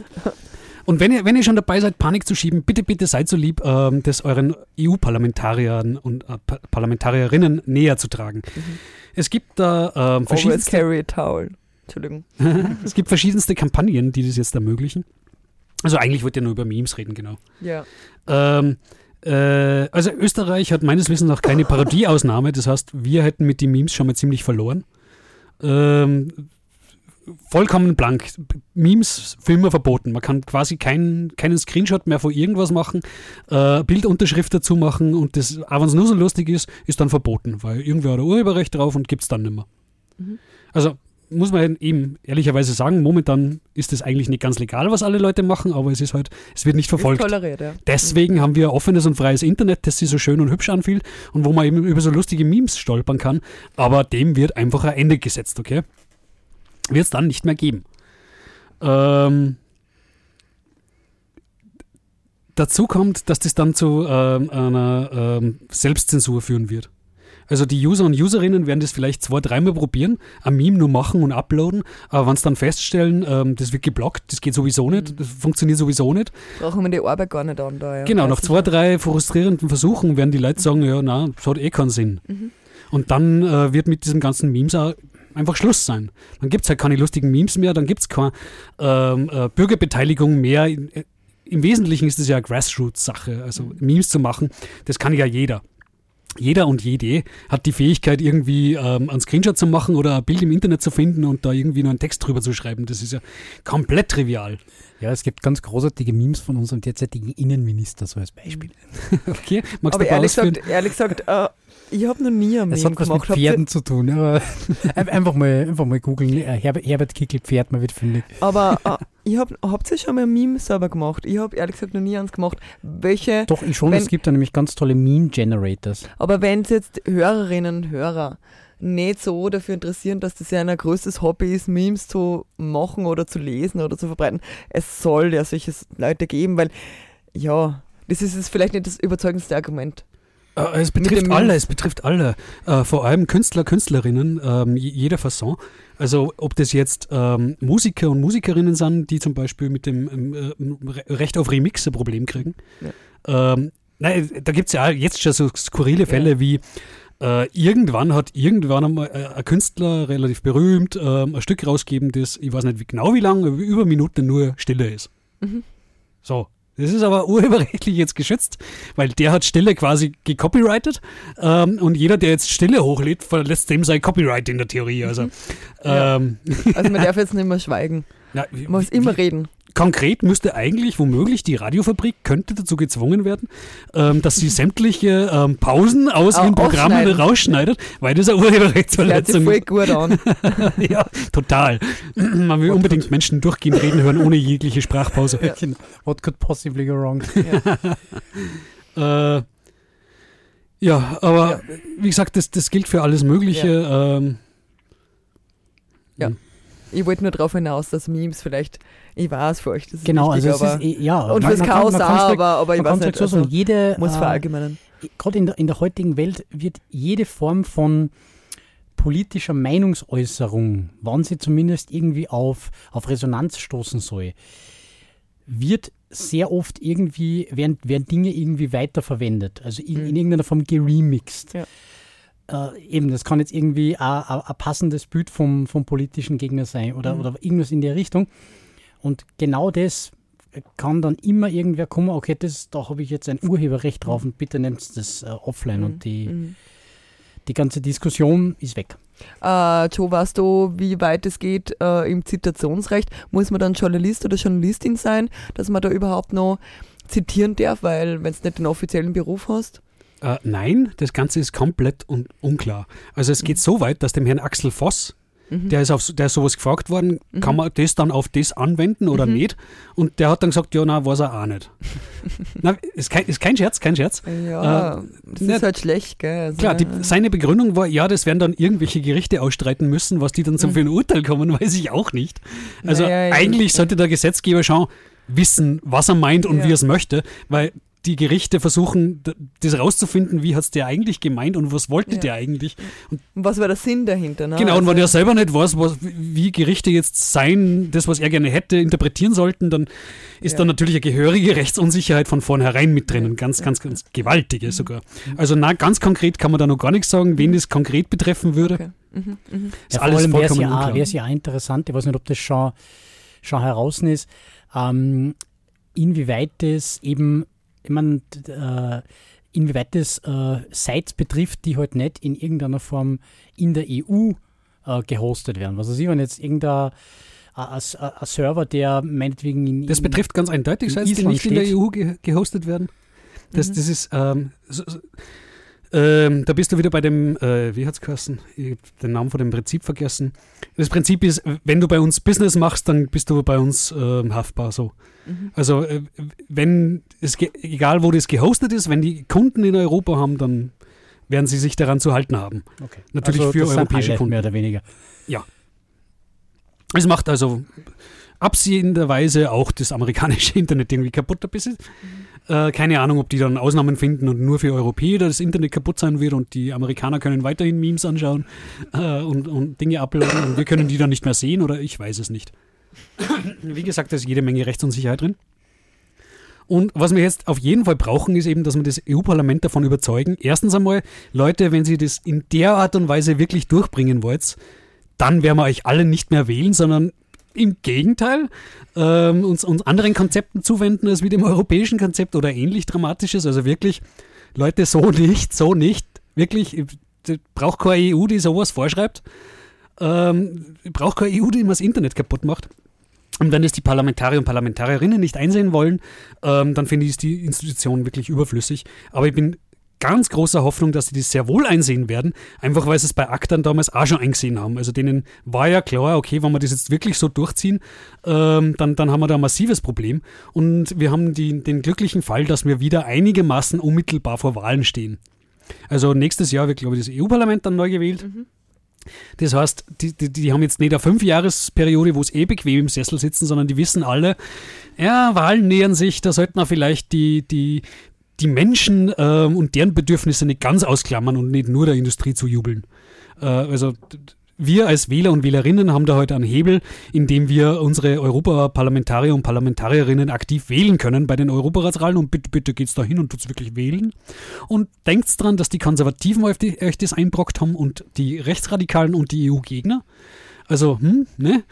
Und wenn ihr, wenn ihr schon dabei seid, Panik zu schieben, bitte, bitte seid so lieb, ähm, das euren EU-Parlamentariern und äh, Pa- Parlamentarierinnen näher zu tragen. Es gibt da Always verschiedenste carry a towel. Entschuldigung. es gibt verschiedenste Kampagnen, die das jetzt ermöglichen. Also eigentlich wollt ihr nur über Memes reden, genau. Ja. Ähm, äh, also Österreich hat meines Wissens noch keine Parodieausnahme. Das heißt, wir hätten mit den Memes schon mal ziemlich verloren. Ähm, vollkommen blank. Memes, Filme verboten. Man kann quasi keinen, keinen Screenshot mehr von irgendwas machen, äh, Bildunterschrift dazu machen und das, auch wenn es nur so lustig ist, ist dann verboten, weil irgendwer hat ein Urheberrecht drauf und gibt es dann nicht mehr. Mhm. Also muss man eben ehrlicherweise sagen, momentan ist es eigentlich nicht ganz legal, was alle Leute machen, aber es ist halt, es wird nicht verfolgt. Toleriert, ja. Deswegen haben wir offenes und freies Internet, das sich so schön und hübsch anfühlt und wo man eben über so lustige Memes stolpern kann. Aber dem wird einfach ein Ende gesetzt, okay? Wird es dann nicht mehr geben. Ähm, dazu kommt, dass das dann zu ähm, einer ähm, Selbstzensur führen wird. Also die User und Userinnen werden das vielleicht zwei, dreimal probieren, ein Meme nur machen und uploaden, aber wenn sie dann feststellen, ähm, das wird geblockt, das geht sowieso nicht, das funktioniert sowieso nicht, Brauchen wir die Arbeit gar nicht an da. Ja. Genau, nach zwei, drei frustrierenden Versuchen werden die Leute sagen, ja, na, das hat eh keinen Sinn. Mhm. Und dann äh, wird mit diesem ganzen Memes auch einfach Schluss sein. Dann gibt es halt keine lustigen Memes mehr, dann gibt es keine ähm, äh, Bürgerbeteiligung mehr. Im Wesentlichen ist es ja Grassroots-Sache, also Mhm. Memes zu machen, das kann ja jeder. Jeder und jede hat die Fähigkeit, irgendwie ähm, einen Screenshot zu machen oder ein Bild im Internet zu finden und da irgendwie noch einen Text drüber zu schreiben. Das ist ja komplett trivial. Ja, es gibt ganz großartige Memes von unserem derzeitigen Innenminister, so als Beispiel. Okay, magst Aber du ehrlich gesagt, ehrlich gesagt äh, ich habe noch nie ein Es Meme hat was mit gemacht. Pferden zu tun. Aber ein- einfach mal, einfach mal googeln. Äh, Herbert, Herbert Kickl Pferd, man wird fündig. Aber äh, ich hab, habt ihr schon mal ein Meme selber gemacht? Ich habe ehrlich gesagt noch nie eins gemacht. Welche, Doch, ich schon. Wenn- es gibt da nämlich ganz tolle Meme-Generators. aber wenn es jetzt Hörerinnen und Hörer nicht so dafür interessieren, dass das ja ein größtes Hobby ist, Memes zu machen oder zu lesen oder zu verbreiten, es soll ja solche Leute geben, weil ja, das ist jetzt vielleicht nicht das überzeugendste Argument. Äh, es betrifft alle, es betrifft alle. Äh, vor allem Künstler, Künstlerinnen, ähm, je- jeder Fasson. Also ob das jetzt ähm, Musiker und Musikerinnen sind, die zum Beispiel mit dem ähm, äh, Re- Recht auf Remix ein Problem kriegen. Ähm, nein, da gibt es ja jetzt schon so skurrile Fälle wie äh, irgendwann hat irgendwann einmal äh, ein Künstler, relativ berühmt, ähm, ein Stück rausgegeben, das, ich weiß nicht wie genau wie lang, aber über Minute nur Stille ist. So. Das ist aber urheberrechtlich jetzt geschützt, weil der hat Stille quasi gecopyrighted ähm, und jeder, der jetzt Stille hochlädt, verlässt dem sein Copyright in der Theorie. Also, Ja. ähm, Also man darf jetzt nicht mehr schweigen. wie- Man muss immer reden. Konkret müsste eigentlich womöglich die Radiofabrik könnte dazu gezwungen werden, ähm, dass sie sämtliche ähm, Pausen aus ihren Programmen rausschneidet, weil das eine Urheberrechtsverletzung voll ist. gut an. ja, total. Man will unbedingt Menschen durchgehend reden hören, ohne jegliche Sprachpause. Genau. What could possibly go wrong? Äh, ja, aber wie gesagt, das, das gilt für alles Mögliche. Ähm, Ich wollte nur darauf hinaus, dass Memes vielleicht, ich weiß für euch, das ist Genau, wichtig, also es aber ist, ja. und fürs kann- Chaos man auch, aber, aber ich weiß kann nicht, so sagen, also, jede, muss äh, verallgemeinern. gerade in der, in der heutigen Welt wird jede Form von politischer Meinungsäußerung, wann sie zumindest irgendwie auf, auf Resonanz stoßen soll, wird sehr oft irgendwie, werden, werden Dinge irgendwie weiterverwendet, also in, in irgendeiner Form geremixed. Ja. Äh, eben, das kann jetzt irgendwie ein- passendes Bild vom, vom politischen Gegner sein oder, oder irgendwas in der Richtung. Und genau das kann dann immer irgendwer kommen, okay, das, da habe ich jetzt ein Urheberrecht drauf und bitte nehmt das äh, offline und die, Mhm. die ganze Diskussion ist weg. Äh, Joe, weißt du, wie weit es geht äh, im Zitationsrecht? Muss man dann Journalist oder Journalistin sein, dass man da überhaupt noch zitieren darf, weil wenn du nicht den offiziellen Beruf hast? Äh, nein, das Ganze ist komplett un unklar. Also es geht so weit, dass dem Herrn Axel Voss, der, ist auf, der ist sowas gefragt worden, kann man das dann auf das anwenden oder nicht? Und der hat dann gesagt, ja, na, weiß er auch nicht. na, ist, kein, ist kein Scherz, kein Scherz. Ja, Äh, das nicht- ist halt schlecht, gell? Also, Klar, die, seine Begründung war, ja, das werden dann irgendwelche Gerichte ausstreiten müssen, was die dann so für ein Urteil kommen, weiß ich auch nicht. Also Naja, ja, eigentlich ja. sollte der Gesetzgeber schon wissen, was er meint und Ja. wie er es möchte, weil die Gerichte versuchen, das rauszufinden, wie hat es der eigentlich gemeint und was wollte Ja. der eigentlich. Und was war der Sinn dahinter? Ne? Genau, und wenn Also- er selber nicht weiß, was, wie Gerichte jetzt sein, das, was er gerne hätte, interpretieren sollten, dann ist Ja. da natürlich eine gehörige Rechtsunsicherheit von vornherein mit drinnen. Ganz, ganz, ganz gewaltige sogar. Also na, ganz konkret kann man da noch gar nichts sagen, wen das konkret betreffen würde. Okay. Mhm, mhm. Ist Ja, alles vor allem wäre es vollkommen ja, wär's ja interessant, ich weiß nicht, ob das schon, schon heraus ist, ähm, inwieweit das eben, ich meine, äh, inwieweit das äh, Sites betrifft, die halt nicht in irgendeiner Form in der EU äh, gehostet werden. Was weiß ich, wenn jetzt irgendein ein, ein, Server, der meinetwegen in, Das in betrifft ganz eindeutig in Sites, die nicht in der steht. EU ge gehostet werden. Das, das ist, ähm, so, so, ähm, da bist du wieder bei dem, äh, wie hat's geheißen? Ich hab den Namen von dem Prinzip vergessen. Das Prinzip ist, wenn du bei uns Business machst, dann bist du bei uns ähm, haftbar so. Also äh, wenn es, egal wo das gehostet ist, wenn die Kunden in Europa haben, dann werden sie sich daran zu halten haben. Okay. Natürlich Also für europäische Kunden. Mehr oder weniger. Es macht also absehenderweise auch das amerikanische Internet irgendwie kaputt ein bisschen. Äh, keine Ahnung, ob die dann Ausnahmen finden und nur für Europäer das Internet kaputt sein wird und die Amerikaner können weiterhin Memes anschauen äh, und, und Dinge uploaden und wir können die dann nicht mehr sehen oder ich weiß es nicht. Wie gesagt, da ist jede Menge Rechtsunsicherheit drin. Und was wir jetzt auf jeden Fall brauchen, ist eben, dass wir das EU-Parlament davon überzeugen. Erstens einmal, Leute, wenn Sie das in der Art und Weise wirklich durchbringen wollt, dann werden wir euch alle nicht mehr wählen, sondern im Gegenteil ähm, uns, uns anderen Konzepten zuwenden als wie dem europäischen Konzept oder ähnlich dramatisches. Also wirklich, Leute, so nicht, so nicht. Wirklich, ich- ich braucht keine EU, die sowas vorschreibt. Ähm, braucht keine EU, die immer das Internet kaputt macht. Und wenn es die Parlamentarier und Parlamentarierinnen nicht einsehen wollen, ähm, dann finde ich die Institution wirklich überflüssig. Aber ich bin ganz großer Hoffnung, dass sie das sehr wohl einsehen werden, einfach weil sie es bei Aktern damals auch schon eingesehen haben. Also denen war ja klar, okay, wenn wir das jetzt wirklich so durchziehen, ähm, dann, dann haben wir da ein massives Problem. Und wir haben die, den glücklichen Fall, dass wir wieder einigermaßen unmittelbar vor Wahlen stehen. Also nächstes Jahr wird, glaube ich, das EU-Parlament dann neu gewählt. Das heißt, die, die, die haben jetzt nicht eine Fünfjahresperiode, wo es eh bequem im Sessel sitzen, sondern die wissen alle, ja, Wahlen nähern sich, da sollten wir vielleicht die, die, die Menschen ähm, und deren Bedürfnisse nicht ganz ausklammern und nicht nur der Industrie zu jubeln. Äh, also wir als Wähler und Wählerinnen haben da heute einen Hebel, in dem wir unsere Europaparlamentarier und Parlamentarierinnen aktiv wählen können bei den Europaratswahlen und bitte, bitte geht's da hin und tut's wirklich wählen. Und denkt's dran, dass die Konservativen euch das einbrockt haben und die Rechtsradikalen und die EU-Gegner. Also, hm, ne?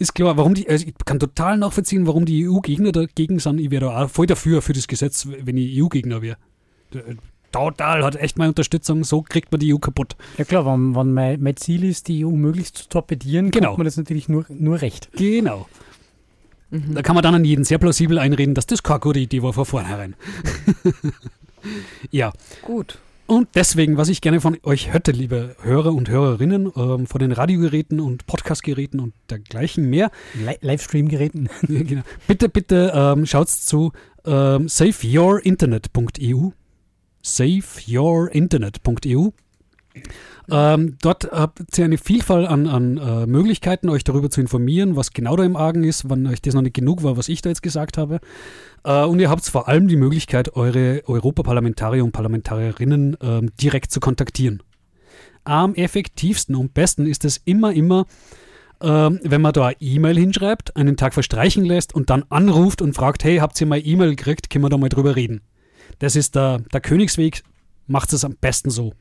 Ist klar, warum die, also ich kann total nachvollziehen, warum die EU-Gegner dagegen sind. Ich wäre da auch voll dafür, für das Gesetz, wenn ich EU-Gegner wäre. Total, hat echt meine Unterstützung, so kriegt man die EU kaputt. Ja klar, wenn, wenn mein, mein Ziel ist, die EU möglichst zu torpedieren, Genau. kommt mir das natürlich nur, nur recht. Genau. Da kann man dann an jeden sehr plausibel einreden, dass das keine gute Idee war von vornherein. ja, Gut. Und deswegen, was ich gerne von euch hätte, liebe Hörer und Hörerinnen, ähm, von den Radiogeräten und Podcastgeräten und dergleichen mehr, Li Livestream-Geräten. Genau. Bitte, bitte ähm, schaut zu ähm, saveyourinternet.eu. Saveyourinternet.eu. Ähm, dort habt ihr eine Vielfalt an, an äh, Möglichkeiten, euch darüber zu informieren, was genau da im Argen ist, wenn euch das noch nicht genug war, was ich da jetzt gesagt habe. Äh, und ihr habt vor allem die Möglichkeit, eure Europaparlamentarier und Parlamentarierinnen ähm, direkt zu kontaktieren. Am effektivsten und besten ist es immer, immer, ähm, wenn man da eine E-Mail hinschreibt, einen Tag verstreichen lässt und dann anruft und fragt, hey, habt ihr mal E-Mail gekriegt, können wir da mal drüber reden. Das ist der, der Königsweg, macht es am besten so.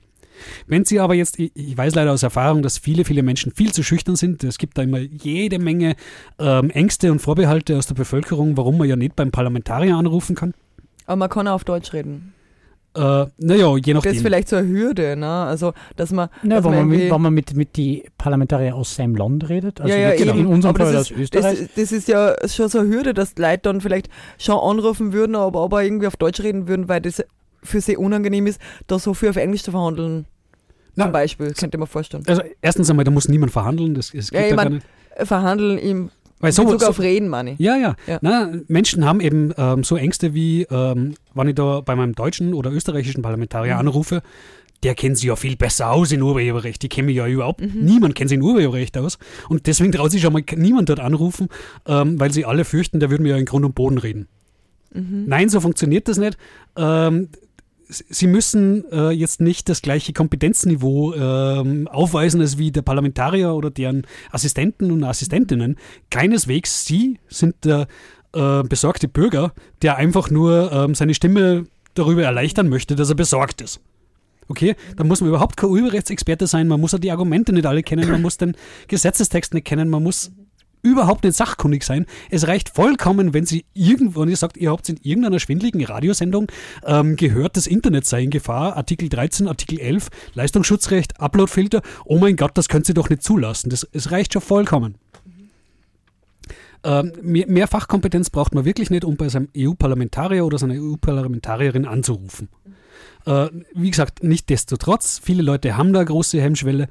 Wenn Sie aber jetzt, ich, weiß leider aus Erfahrung, dass viele, viele Menschen viel zu schüchtern sind. Es gibt da immer jede Menge ähm, Ängste und Vorbehalte aus der Bevölkerung, warum man ja nicht beim Parlamentarier anrufen kann. Aber man kann auch auf Deutsch reden. Äh, naja, je Das nachdem. ist vielleicht so eine Hürde, ne? Also, dass man. Ja, dass wenn man, mit, wenn man mit, mit die Parlamentarier aus seinem Land redet, also ja, ja, eben. in unserem Aber Fall das aus ist, Österreich. Das, das ist ja schon so eine Hürde, dass Leute dann vielleicht schon anrufen würden, aber, aber irgendwie auf Deutsch reden würden, weil das für sie unangenehm ist, da so viel auf Englisch zu verhandeln. Na, Zum Beispiel, könnte mir vorstellen. also erstens einmal, da muss niemand verhandeln. Das, das Ja, geht ich da mein, Verhandeln im Weil so, Bezug so, auf Reden, meine ich. Ja, ja. Ja. Na, Menschen haben eben ähm, so Ängste wie, ähm, wenn ich da bei meinem deutschen oder österreichischen Parlamentarier Mhm. anrufe, der kennt sich ja viel besser aus in Urheberrecht. Die kennen mich ja überhaupt. Mhm. Niemand kennt sich in Urheberrecht aus. Und deswegen traut sich schon mal niemand dort anrufen, ähm, weil sie alle fürchten, der würde mir ja in Grund und Boden reden. Mhm. Nein, so funktioniert das nicht. Ähm, Sie müssen äh, jetzt nicht das gleiche Kompetenzniveau ähm, aufweisen als wie der Parlamentarier oder deren Assistenten und Assistentinnen. Keineswegs. Sie sind der äh, besorgte Bürger, der einfach nur ähm, seine Stimme darüber erleichtern möchte, dass er besorgt ist. Okay, da muss man überhaupt kein Urheberrechtsexperte sein, man muss ja die Argumente nicht alle kennen, man muss den Gesetzestext nicht kennen, man muss überhaupt nicht sachkundig sein. Es reicht vollkommen, wenn Sie irgendwo, und ihr sagt, ihr habt in irgendeiner schwindeligen Radiosendung ähm, gehört, das Internet sei in Gefahr, Artikel 13, Artikel 11, Leistungsschutzrecht, Uploadfilter, oh mein Gott, das können Sie doch nicht zulassen. Das, es reicht schon vollkommen. Ähm, mehr, mehr Fachkompetenz braucht man wirklich nicht, um bei seinem EU-Parlamentarier oder seiner EU-Parlamentarierin anzurufen. Äh, wie gesagt, nicht destotrotz, viele Leute haben da große Hemmschwelle.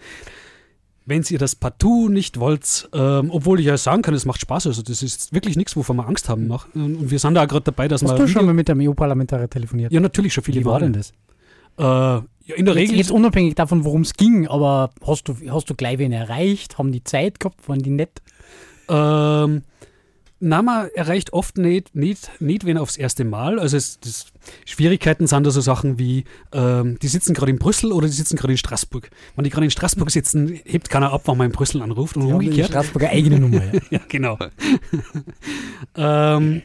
Wenn ihr das partout nicht wollt, ähm, obwohl ich ja sagen kann, es macht Spaß, also das ist wirklich nichts, wovon wir Angst haben. Mach- Und wir sind da gerade dabei, dass Hast wir. du schon mal mit einem EU-Parlamentarier telefoniert? ja, natürlich schon viele Wie war denn das? Äh, ja, in der Jetzt, Regel. jetzt unabhängig davon, worum es ging, aber hast du, hast du gleich wen erreicht? Haben die Zeit gehabt? Waren die nett? Ähm, na, man erreicht oft nicht, nicht, nicht wen aufs erste Mal. Also es, das, Schwierigkeiten sind da so Sachen wie, ähm, die sitzen gerade in Brüssel oder die sitzen gerade in Straßburg. Wenn die gerade in Straßburg sitzen, hebt keiner ab, wenn man in Brüssel anruft und Die haben umgekehrt. Straßburger eigene Nummer. Ja. ja, genau. ähm,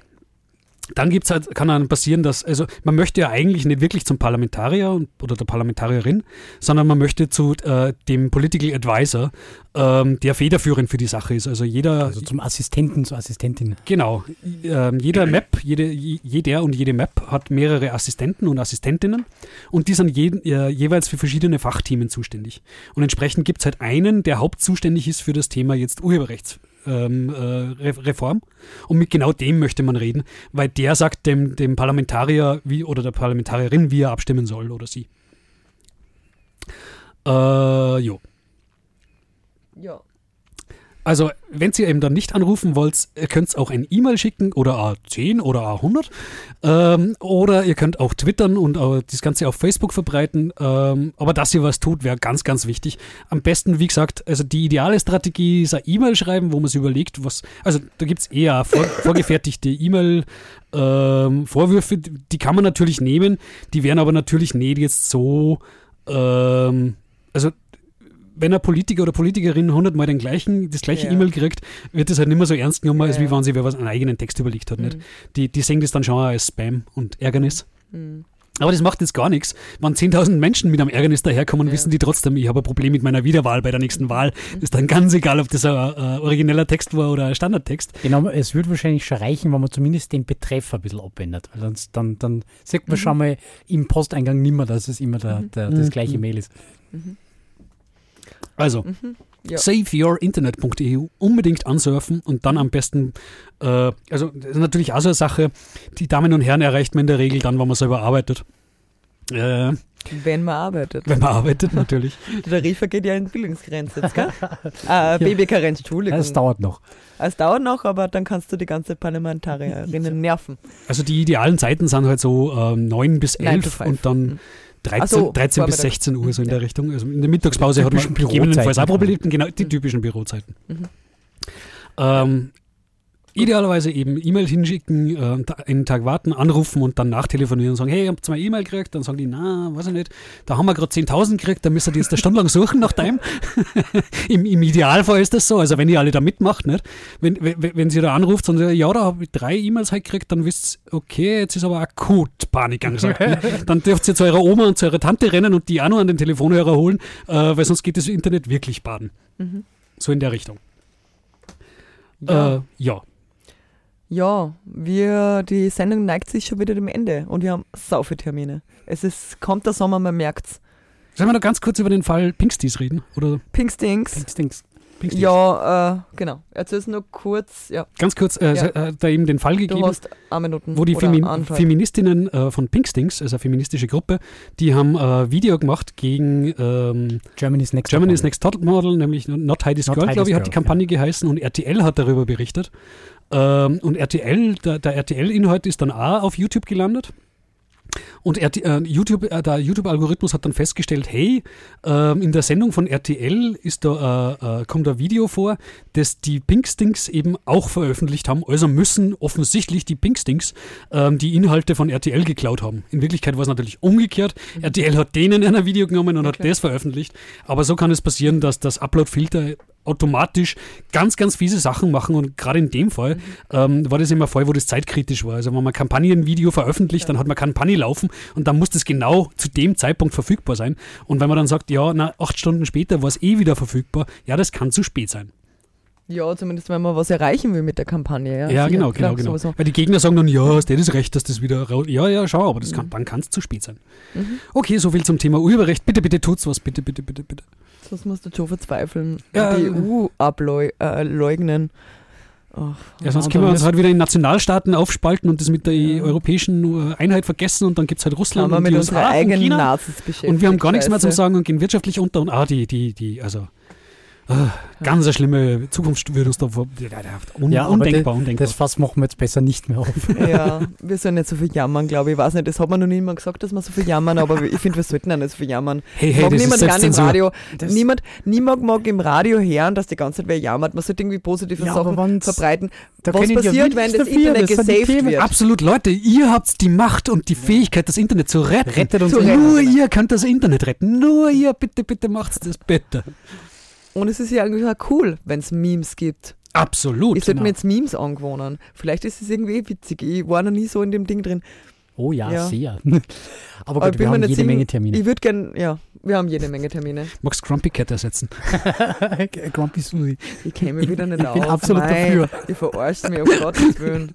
dann gibt's halt, kann dann passieren, dass, also man möchte ja eigentlich nicht wirklich zum Parlamentarier oder der Parlamentarierin, sondern man möchte zu äh, dem Political Advisor, ähm, der federführend für die Sache ist. Also jeder, Also zum Assistenten, zur Assistentin. Genau. Ähm, jeder Map, jede, je- jeder und jede Map hat mehrere Assistenten und Assistentinnen und die sind je, äh, jeweils für verschiedene Fachthemen zuständig. Und entsprechend gibt es halt einen, der hauptzuständig ist für das Thema jetzt Urheberrechtsreform. Ähm, äh, Re- Reform. und mit genau dem möchte man reden, weil der sagt dem, dem Parlamentarier wie, oder der Parlamentarierin, wie er abstimmen soll oder sie. Äh, jo. Ja. Also, wenn ihr eben dann nicht anrufen wollt, ihr könnt auch ein E-Mail schicken oder A10 oder A100. Ähm, oder ihr könnt auch twittern und äh, das Ganze auf Facebook verbreiten. Ähm, aber dass ihr was tut, wäre ganz, ganz wichtig. Am besten, wie gesagt, also die ideale Strategie ist ein E-Mail schreiben, wo man sich überlegt, was. Also, da gibt es eher vor, vorgefertigte E-Mail-Vorwürfe, die kann man natürlich nehmen. Die wären aber natürlich nicht jetzt so. Ähm, also wenn ein Politiker oder Politikerin hundertmal den gleichen, das gleiche Ja. E-Mail kriegt, wird das halt nicht mehr so ernst genommen, als Ja, wie wenn sich wer was einen eigenen Text überlegt hat. Nicht? Mhm. Die, die sehen das dann schon als Spam und Ärgernis. Mhm. Aber das macht jetzt gar nichts. Wenn 10.000 Menschen mit einem Ärgernis daherkommen, Ja. wissen die trotzdem, ich habe ein Problem mit meiner Wiederwahl bei der nächsten Wahl. Ist dann ganz egal, ob das ein äh, origineller Text war oder ein Standardtext. Genau, es würde wahrscheinlich schon reichen, wenn man zumindest den Betreff ein bisschen abändert. Weil sonst, dann, dann sieht man schon mal im Posteingang nimmer, dass es immer der, der, das gleiche Mail ist. Also, Ja. saveyourinternet.eu unbedingt ansurfen und dann am besten, äh, also das ist natürlich auch so eine Sache, die Damen und Herren erreicht man in der Regel dann, wenn man selber arbeitet. Äh, Wenn man arbeitet. wenn man arbeitet, natürlich. Der Tarif geht ja in Bildungsgrenze jetzt, gell? äh, BB-Karenz, Entschuldigung. Es dauert noch. Es dauert noch, aber dann kannst du die ganze Parlamentarierinnen nerven. Also die idealen Zeiten sind halt so ähm, 9 bis Nine to 11 five. und dann Mhm. 13, Ach so, 13 bis Vormittag. 16 Uhr, so in Ja. der Richtung. Also in der Mittagspause hat man gegebenenfalls auch. Probleme, genau, die typischen Bürozeiten. Mhm. Ähm, idealerweise eben E-Mail hinschicken, äh, einen Tag warten, anrufen und dann nachtelefonieren und sagen, hey, habt ihr mal E-Mail gekriegt? Dann sagen die, na, weiß ich nicht, da haben wir gerade 10.000 gekriegt, dann müsst ihr die jetzt eine Stunde lang suchen nach deinem. Im, Im Idealfall ist das so, also wenn ihr alle da mitmacht, nicht? Wenn, wenn, wenn sie da anruft und sagt, ja, da habe ich drei E-Mails halt gekriegt, dann wisst ihr, okay, jetzt ist aber akut Panik angesagt. Dann dürft ihr zu eurer Oma und zu eurer Tante rennen und die auch noch an den Telefonhörer holen, äh, weil sonst geht das Internet wirklich baden. So in der Richtung. Ja. Äh, ja. Ja, wir, die Sendung neigt sich schon wieder dem Ende und wir haben sau viele Termine. Es ist, kommt der Sommer, man merkt's. Sollen wir noch ganz kurz über den Fall Pinksties reden? Oder Pinkstinks. Instincts. Pinksties? Ja, äh, genau. Erzähl's nur kurz. Ja, Ganz kurz, äh, Ja. äh, da eben den Fall du gegeben, hast eine Minuten wo die Femi Anfall. Feministinnen äh, von Pinkstings, also eine feministische Gruppe, die haben ein Video gemacht gegen ähm, Germany's Next Germany's Top Next Top Model, nämlich Not Heidi's Not Girl, Heidi's glaube ich, hat die Kampagne geheißen und RTL hat darüber berichtet. Ähm, und RTL, der, der RTL-Inhalt ist dann auch auf YouTube gelandet. Und RT, äh, YouTube, äh, der YouTube-Algorithmus hat dann festgestellt, hey, ähm, in der Sendung von RTL ist da, äh, äh, kommt ein Video vor, das die Pinkstings eben auch veröffentlicht haben. Also müssen offensichtlich die Pinkstings ähm, die Inhalte von RTL geklaut haben. In Wirklichkeit war es natürlich umgekehrt. RTL hat denen ein Video genommen und hat Okay. das veröffentlicht. Aber so kann es passieren, dass das Upload-Filter automatisch ganz, ganz fiese Sachen machen und gerade in dem Fall ähm, war das immer ein Fall, wo das zeitkritisch war. Also wenn man Kampagnenvideo veröffentlicht, dann hat man Kampagne laufen und dann muss das genau zu dem Zeitpunkt verfügbar sein. Und wenn man dann sagt, ja, na, acht Stunden später war es eh wieder verfügbar, ja, das kann zu spät sein. Ja, zumindest wenn man was erreichen will mit der Kampagne. Ja, Ja, genau, genau, genau. sowieso. Weil die Gegner sagen dann, ja, ist das recht, dass das wieder raus. Ja, ja, schau, aber das kann, dann kann es zu spät sein. Mhm. Okay, so viel zum Thema Urheberrecht. Bitte, bitte tut's was. Bitte, bitte, bitte, bitte. Sonst musst du schon verzweifeln. Ja, die EU ableugnen. Äh, Ja, sonst und können wir uns halt wieder in Nationalstaaten aufspalten und das mit der Ja. europäischen äh, Einheit vergessen und dann gibt es halt Russland und mit die USA und eigenen China. Nazis beschäftigt. Und wir haben gar nichts mehr zu sagen und gehen wirtschaftlich unter und ah, die, die, die, also ganz eine schlimme Zukunft würde uns da vor, un, Ja, undenkbar, undenkbar. Das Fass machen wir jetzt besser nicht mehr auf. Ja, wir sollen nicht so viel jammern, glaube ich. Ich weiß nicht, das hat man noch nie mal gesagt, dass wir so viel jammern, aber ich finde, wir sollten auch nicht so viel jammern. hey, hey, mag das ist niemand gern im. Radio. Das- Niemand, niemand mag im Radio hören, dass die ganze Zeit wer jammert. Man sollte irgendwie positive Ja, Sachen verbreiten. Da Was die ja passiert, wenn das dafür, Internet das gesaved wird? Absolut, Leute, ihr habt die Macht und die Fähigkeit, das Internet zu retten. Rettet uns Zu retten. Nur ihr könnt das Internet retten. Nur ihr, bitte, bitte macht's das bitte. Und es ist ja eigentlich auch cool, wenn es Memes gibt. Absolut. Ich sollte genau. mir jetzt Memes angewohnen. Vielleicht ist es irgendwie witzig. Ich war noch nie so in dem Ding drin. Oh ja, Ja. sehr. Aber Aber gut, wir haben jede sicher- Menge Termine. Ich würde gern, ja, wir haben jede Menge Termine. Magst Grumpy Cat ersetzen? Grumpy Susi. Ich mich wieder nicht Ich aus. bin absolut Mei, dafür. Ihr verarscht mich, um Gottes Willen.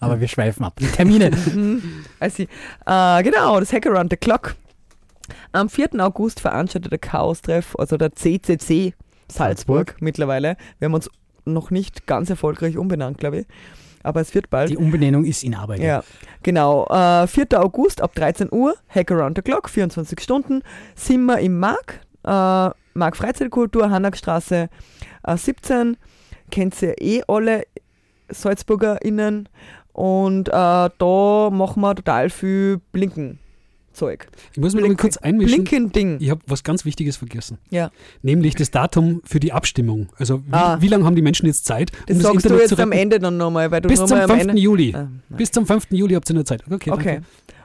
Aber wir schweifen ab. Termine. Also, äh, genau, das Hack Around the Clock. Am 4. August veranstaltet der Chaos-Treff, also der CCC Salzburg mittlerweile. Wir haben uns noch nicht ganz erfolgreich umbenannt, glaube ich. Aber es wird bald. Die Umbenennung ist in Arbeit. Ja, genau. Äh, 4. August ab 13 Uhr, Hack Around the Clock, 24 Stunden, sind wir im Mark. Äh, Mark Freizeitkultur, Hannagstraße äh, 17. Kennt ihr eh alle SalzburgerInnen. Und äh, da machen wir total viel Blinken-Zeug. Ich muss Blinken- kurz einmischen. Blinken-Ding. Ich habe was ganz Wichtiges vergessen. Ja. Nämlich das Datum für die Abstimmung. Also wie, Ah. wie lange haben die Menschen jetzt Zeit, Das um das sagst du Internet jetzt am? Ende dann nochmal, weil du Bis noch zum mal am 5. Ende. Juli. Ah. Bis zum 5. Juli habt ihr noch Zeit. Okay, Okay. danke.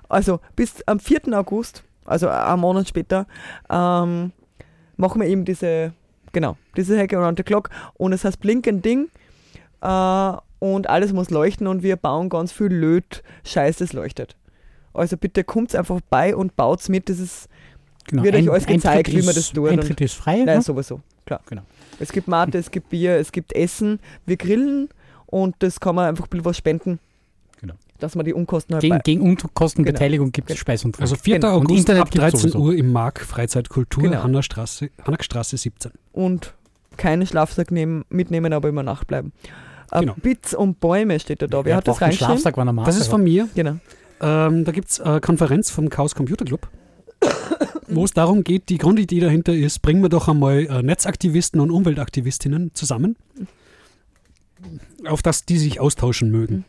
Also bis am 4. August, also einen Monat später, ähm, machen wir eben diese, genau, diese Hack Around the Clock und es heißt Blinken Ding äh, und alles muss leuchten und wir bauen ganz viel Löt, Scheiß, das leuchtet. Also bitte kommt einfach bei und baut's mit, das ist, Genau. Wird euch alles gezeigt, wie man das tut Eintritt ist frei. nein, ne? sowieso, klar. Genau. Es gibt Mate, es gibt Bier, es gibt Essen, wir grillen und das kann man einfach ein bisschen was spenden. Genau. Dass man die Unkosten halt Gegen, gegen Unkostenbeteiligung gibt es Genau. Speis und Trunk. Also 4. Genau. Und August Internet ab gibt's 13 sowieso. Uhr im Mark Freizeitkultur, Genau. Hannastraße, Hannackstraße 17. und keinen Schlafsack nehmen, mitnehmen, aber immer Nacht bleiben. Äh, Genau. Bits und Bäume steht da. da. Wer hat das reingeschrieben? Schlafsack, wenn er mag. Das ist von mir. Genau. Ähm, da gibt es eine Konferenz vom Chaos Computer Club, wo es darum geht, die Grundidee dahinter ist, bringen wir doch einmal äh, Netzaktivisten und Umweltaktivistinnen zusammen, auf das die sich austauschen mögen.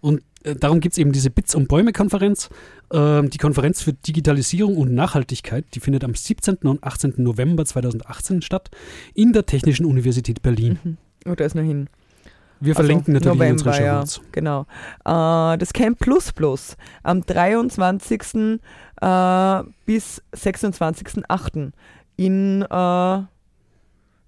Und äh, darum gibt es eben diese Bits und Bäume-Konferenz. Ähm, die Konferenz für Digitalisierung und Nachhaltigkeit, die findet am 17. und 18. November 2018 statt in der Technischen Universität Berlin. Mhm. Oh, da ist noch hin. Wir Also, verlinken natürlich in unseren November, ja. Genau. Äh, das Camp Plus Plus am 23. Äh, bis 26.08. in äh,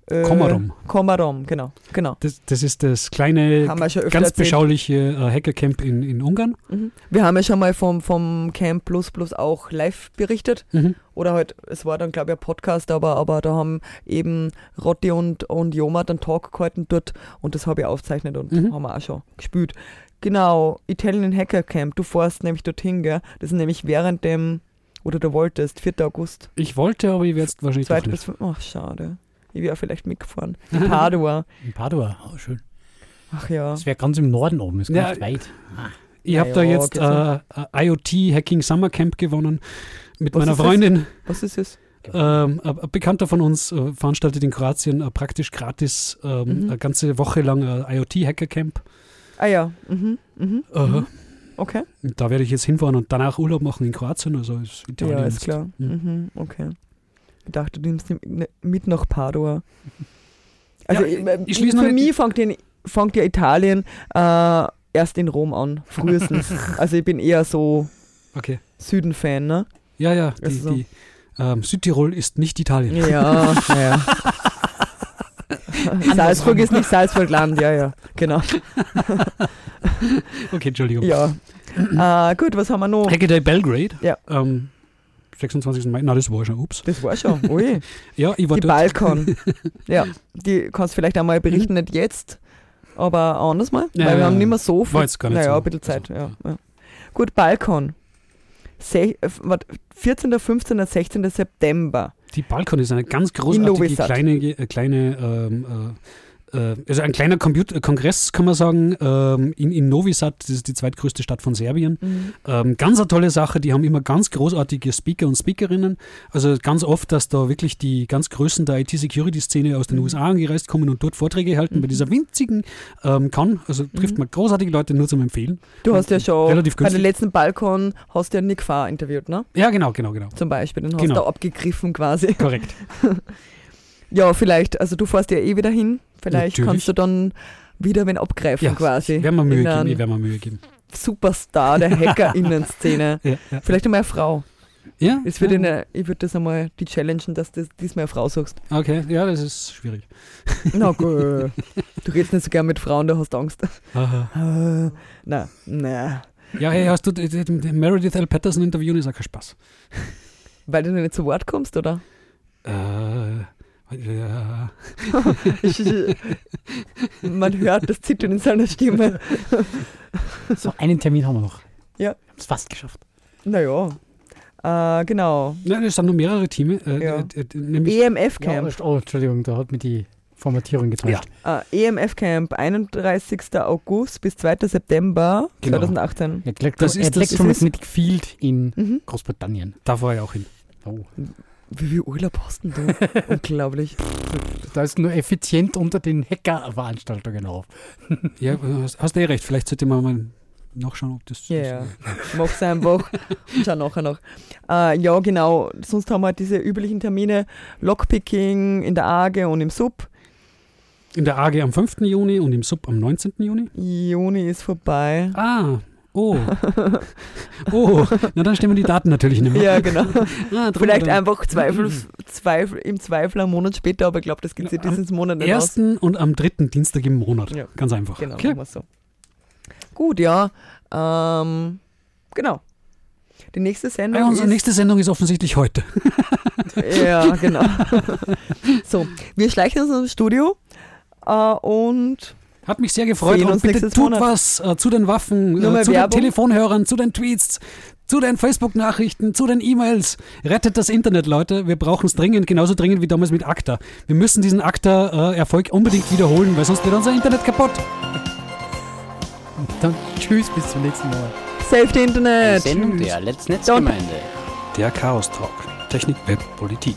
äh, Komarom. Komarom, genau. genau. Das, das ist das kleine, ganz erzählt. beschauliche äh, Hackercamp in, in Ungarn. Mhm. Wir haben ja schon mal vom, vom Camp Plus Plus auch live berichtet. Mhm. Oder halt, es war dann, glaube ich, ein Podcast, aber, aber da haben eben Rotti und, und Joma dann Talk gehalten dort und das habe ich aufgezeichnet und Mhm. haben wir auch schon gespielt. Genau, Italian Hacker Camp, du fährst nämlich dorthin, gell? Das ist nämlich während dem, oder du wolltest, 4. August, Ich wollte, aber ich werde es wahrscheinlich doch 2. bis nicht. 5. Ach, schade. Ich wäre vielleicht mitgefahren. In Padua. In Padua, oh, schön. Ach ja. Das wäre ganz im Norden oben, ist Ja, ganz weit. Ich Ja, habe da ja, jetzt geht's noch. äh, IoT Hacking Summer Camp gewonnen mit Was meiner ist das? Freundin. Was ist es? Ähm, ein Bekannter von uns äh, veranstaltet in Kroatien äh, praktisch gratis ähm, Mhm. eine ganze Woche lang äh, IoT Hacker Camp. Ah ja. Mhm. Mhm. Äh, Mhm. Okay. Da werde ich jetzt hinfahren und danach Urlaub machen in Kroatien. Also ist Italien Ja, ist jetzt- klar. Mhm. Mhm. Okay. Ich dachte, du nimmst mit nach Padua. Also Ja, ich, äh, ich für mich fängt, in, fängt ja Italien äh, erst in Rom an, frühestens. also ich bin eher so Okay. Süden-Fan, ne? Ja, ja. Die, Also so. die, ähm, Südtirol ist nicht Italien. Ja, ja. Salzburg ist nicht Salzburgland, ja, ja, genau. Okay, Entschuldigung. Ja. Äh, gut, was haben wir noch? Hackaday Belgrade. Ja. Ähm, 26. Mai. Na, das war schon. Ups. Das war schon. Ui. Ja, ich war Die dort. Balkon. Ja, die kannst du vielleicht einmal berichten, nicht jetzt, aber anders mal, Ja, weil wir ja, haben nicht mehr so viel. war jetzt gar nicht naja, so. ein bisschen Zeit, Also, ja. Gut, Balkon. Se äh, wart, 14., 15., 16. September. Die Balkon ist eine ganz großartige kleine, äh, kleine ähm, äh, äh, also ein kleiner Computer Kongress, kann man sagen, ähm, in, in Novi Sad, das ist die zweitgrößte Stadt von Serbien. Ähm, ganz eine tolle Sache, die haben immer ganz großartige Speaker und Speakerinnen. Also ganz oft, dass da wirklich die ganz Größen der IT-Security-Szene aus den Mhm. USA angereist kommen und dort Vorträge halten bei Mhm. dieser winzigen ähm, Con. Also trifft Mhm. man großartige Leute nur zum Empfehlen. Du hast ja schon Relativ bei dem günstig. letzten Balkon hast du ja Nick Farr interviewt, ne? Ja, genau, genau, genau. Zum Beispiel, den hast Genau. du da abgegriffen quasi. Korrekt. Ja, vielleicht, also du fährst ja eh wieder hin, vielleicht Natürlich. kannst du dann wieder wen abgreifen Ja, quasi. werden wir Mühe In geben. Ich werde mir Mühe geben. Superstar der Hacker-Innen-Szene. Ja, ja. Vielleicht einmal eine Frau. ja, Das ja. eine, ich würde das einmal die challengen, dass du diesmal eine Frau sagst. Okay, ja, das ist schwierig. Na gut. Du redest nicht so gern mit Frauen, da hast du Angst. Aha. Na, na. Ja, hey, hast du Meredith L. Patterson interviewen, ist auch kein Spaß. Weil du nicht zu Wort kommst, oder? Äh, ja. Man hört das Zittern in seiner Stimme. So, einen Termin haben wir noch. Ja. Wir haben es fast geschafft. Naja. Äh, genau. Nein, es sind nur mehrere Teams. Äh, Ja. äh, äh, EMF-Camp. Ja, oh, Entschuldigung, da hat mir die Formatierung getäuscht. Äh, EMF-Camp, 31. August bis 2. September Genau. 2018. Elektro Das ist- das Electromagnetic Field in Mhm. Großbritannien. da war ich auch hin. Oh. Wie viel Urlaub hast denn du? Unglaublich. Da ist nur effizient unter den Hacker-Veranstaltungen auf. Ja, hast, hast eh recht. Vielleicht sollte man mal nachschauen, ob das. Ja, ja. Mach's einfach. Schau nachher noch. Äh, ja, genau. Sonst haben wir halt diese üblichen Termine: Lockpicking in der AGE und im Sub. In der AG am 5. Juni und im Sub am 19. Juni. Juni ist vorbei. Ah, oh. Oh, na dann stimmen die Daten natürlich nicht mehr. Ja, genau. Ah, Vielleicht oder- einfach Zweifel, Zweifel, im Zweifel einen Monat später, aber ich glaube, das geht sich dieses Monat nicht aus. ersten und am dritten Dienstag im Monat. Ja. Ganz einfach. Genau, Okay. so. Gut, ja. Ähm, genau. Die nächste Sendung Ja, unsere ist... nächste Sendung ist offensichtlich heute. Ja, genau. so, wir schleichen uns ins Studio äh, und Hat mich sehr gefreut Sehen und uns bitte tut Monat. was äh, zu den Waffen, äh, zu Werbung. den Telefonhörern, zu den Tweets, zu den Facebook-Nachrichten, zu den E-Mails. Rettet das Internet, Leute. Wir brauchen es dringend, genauso dringend wie damals mit ACTA. Wir müssen diesen ACTA-Erfolg unbedingt wiederholen, weil sonst wird unser Internet kaputt. Dann tschüss, bis zum nächsten Mal. Safety Internet. Sendung der Letztnetzgemeinde. Der Chaos Talk. Technik, Web, Politik.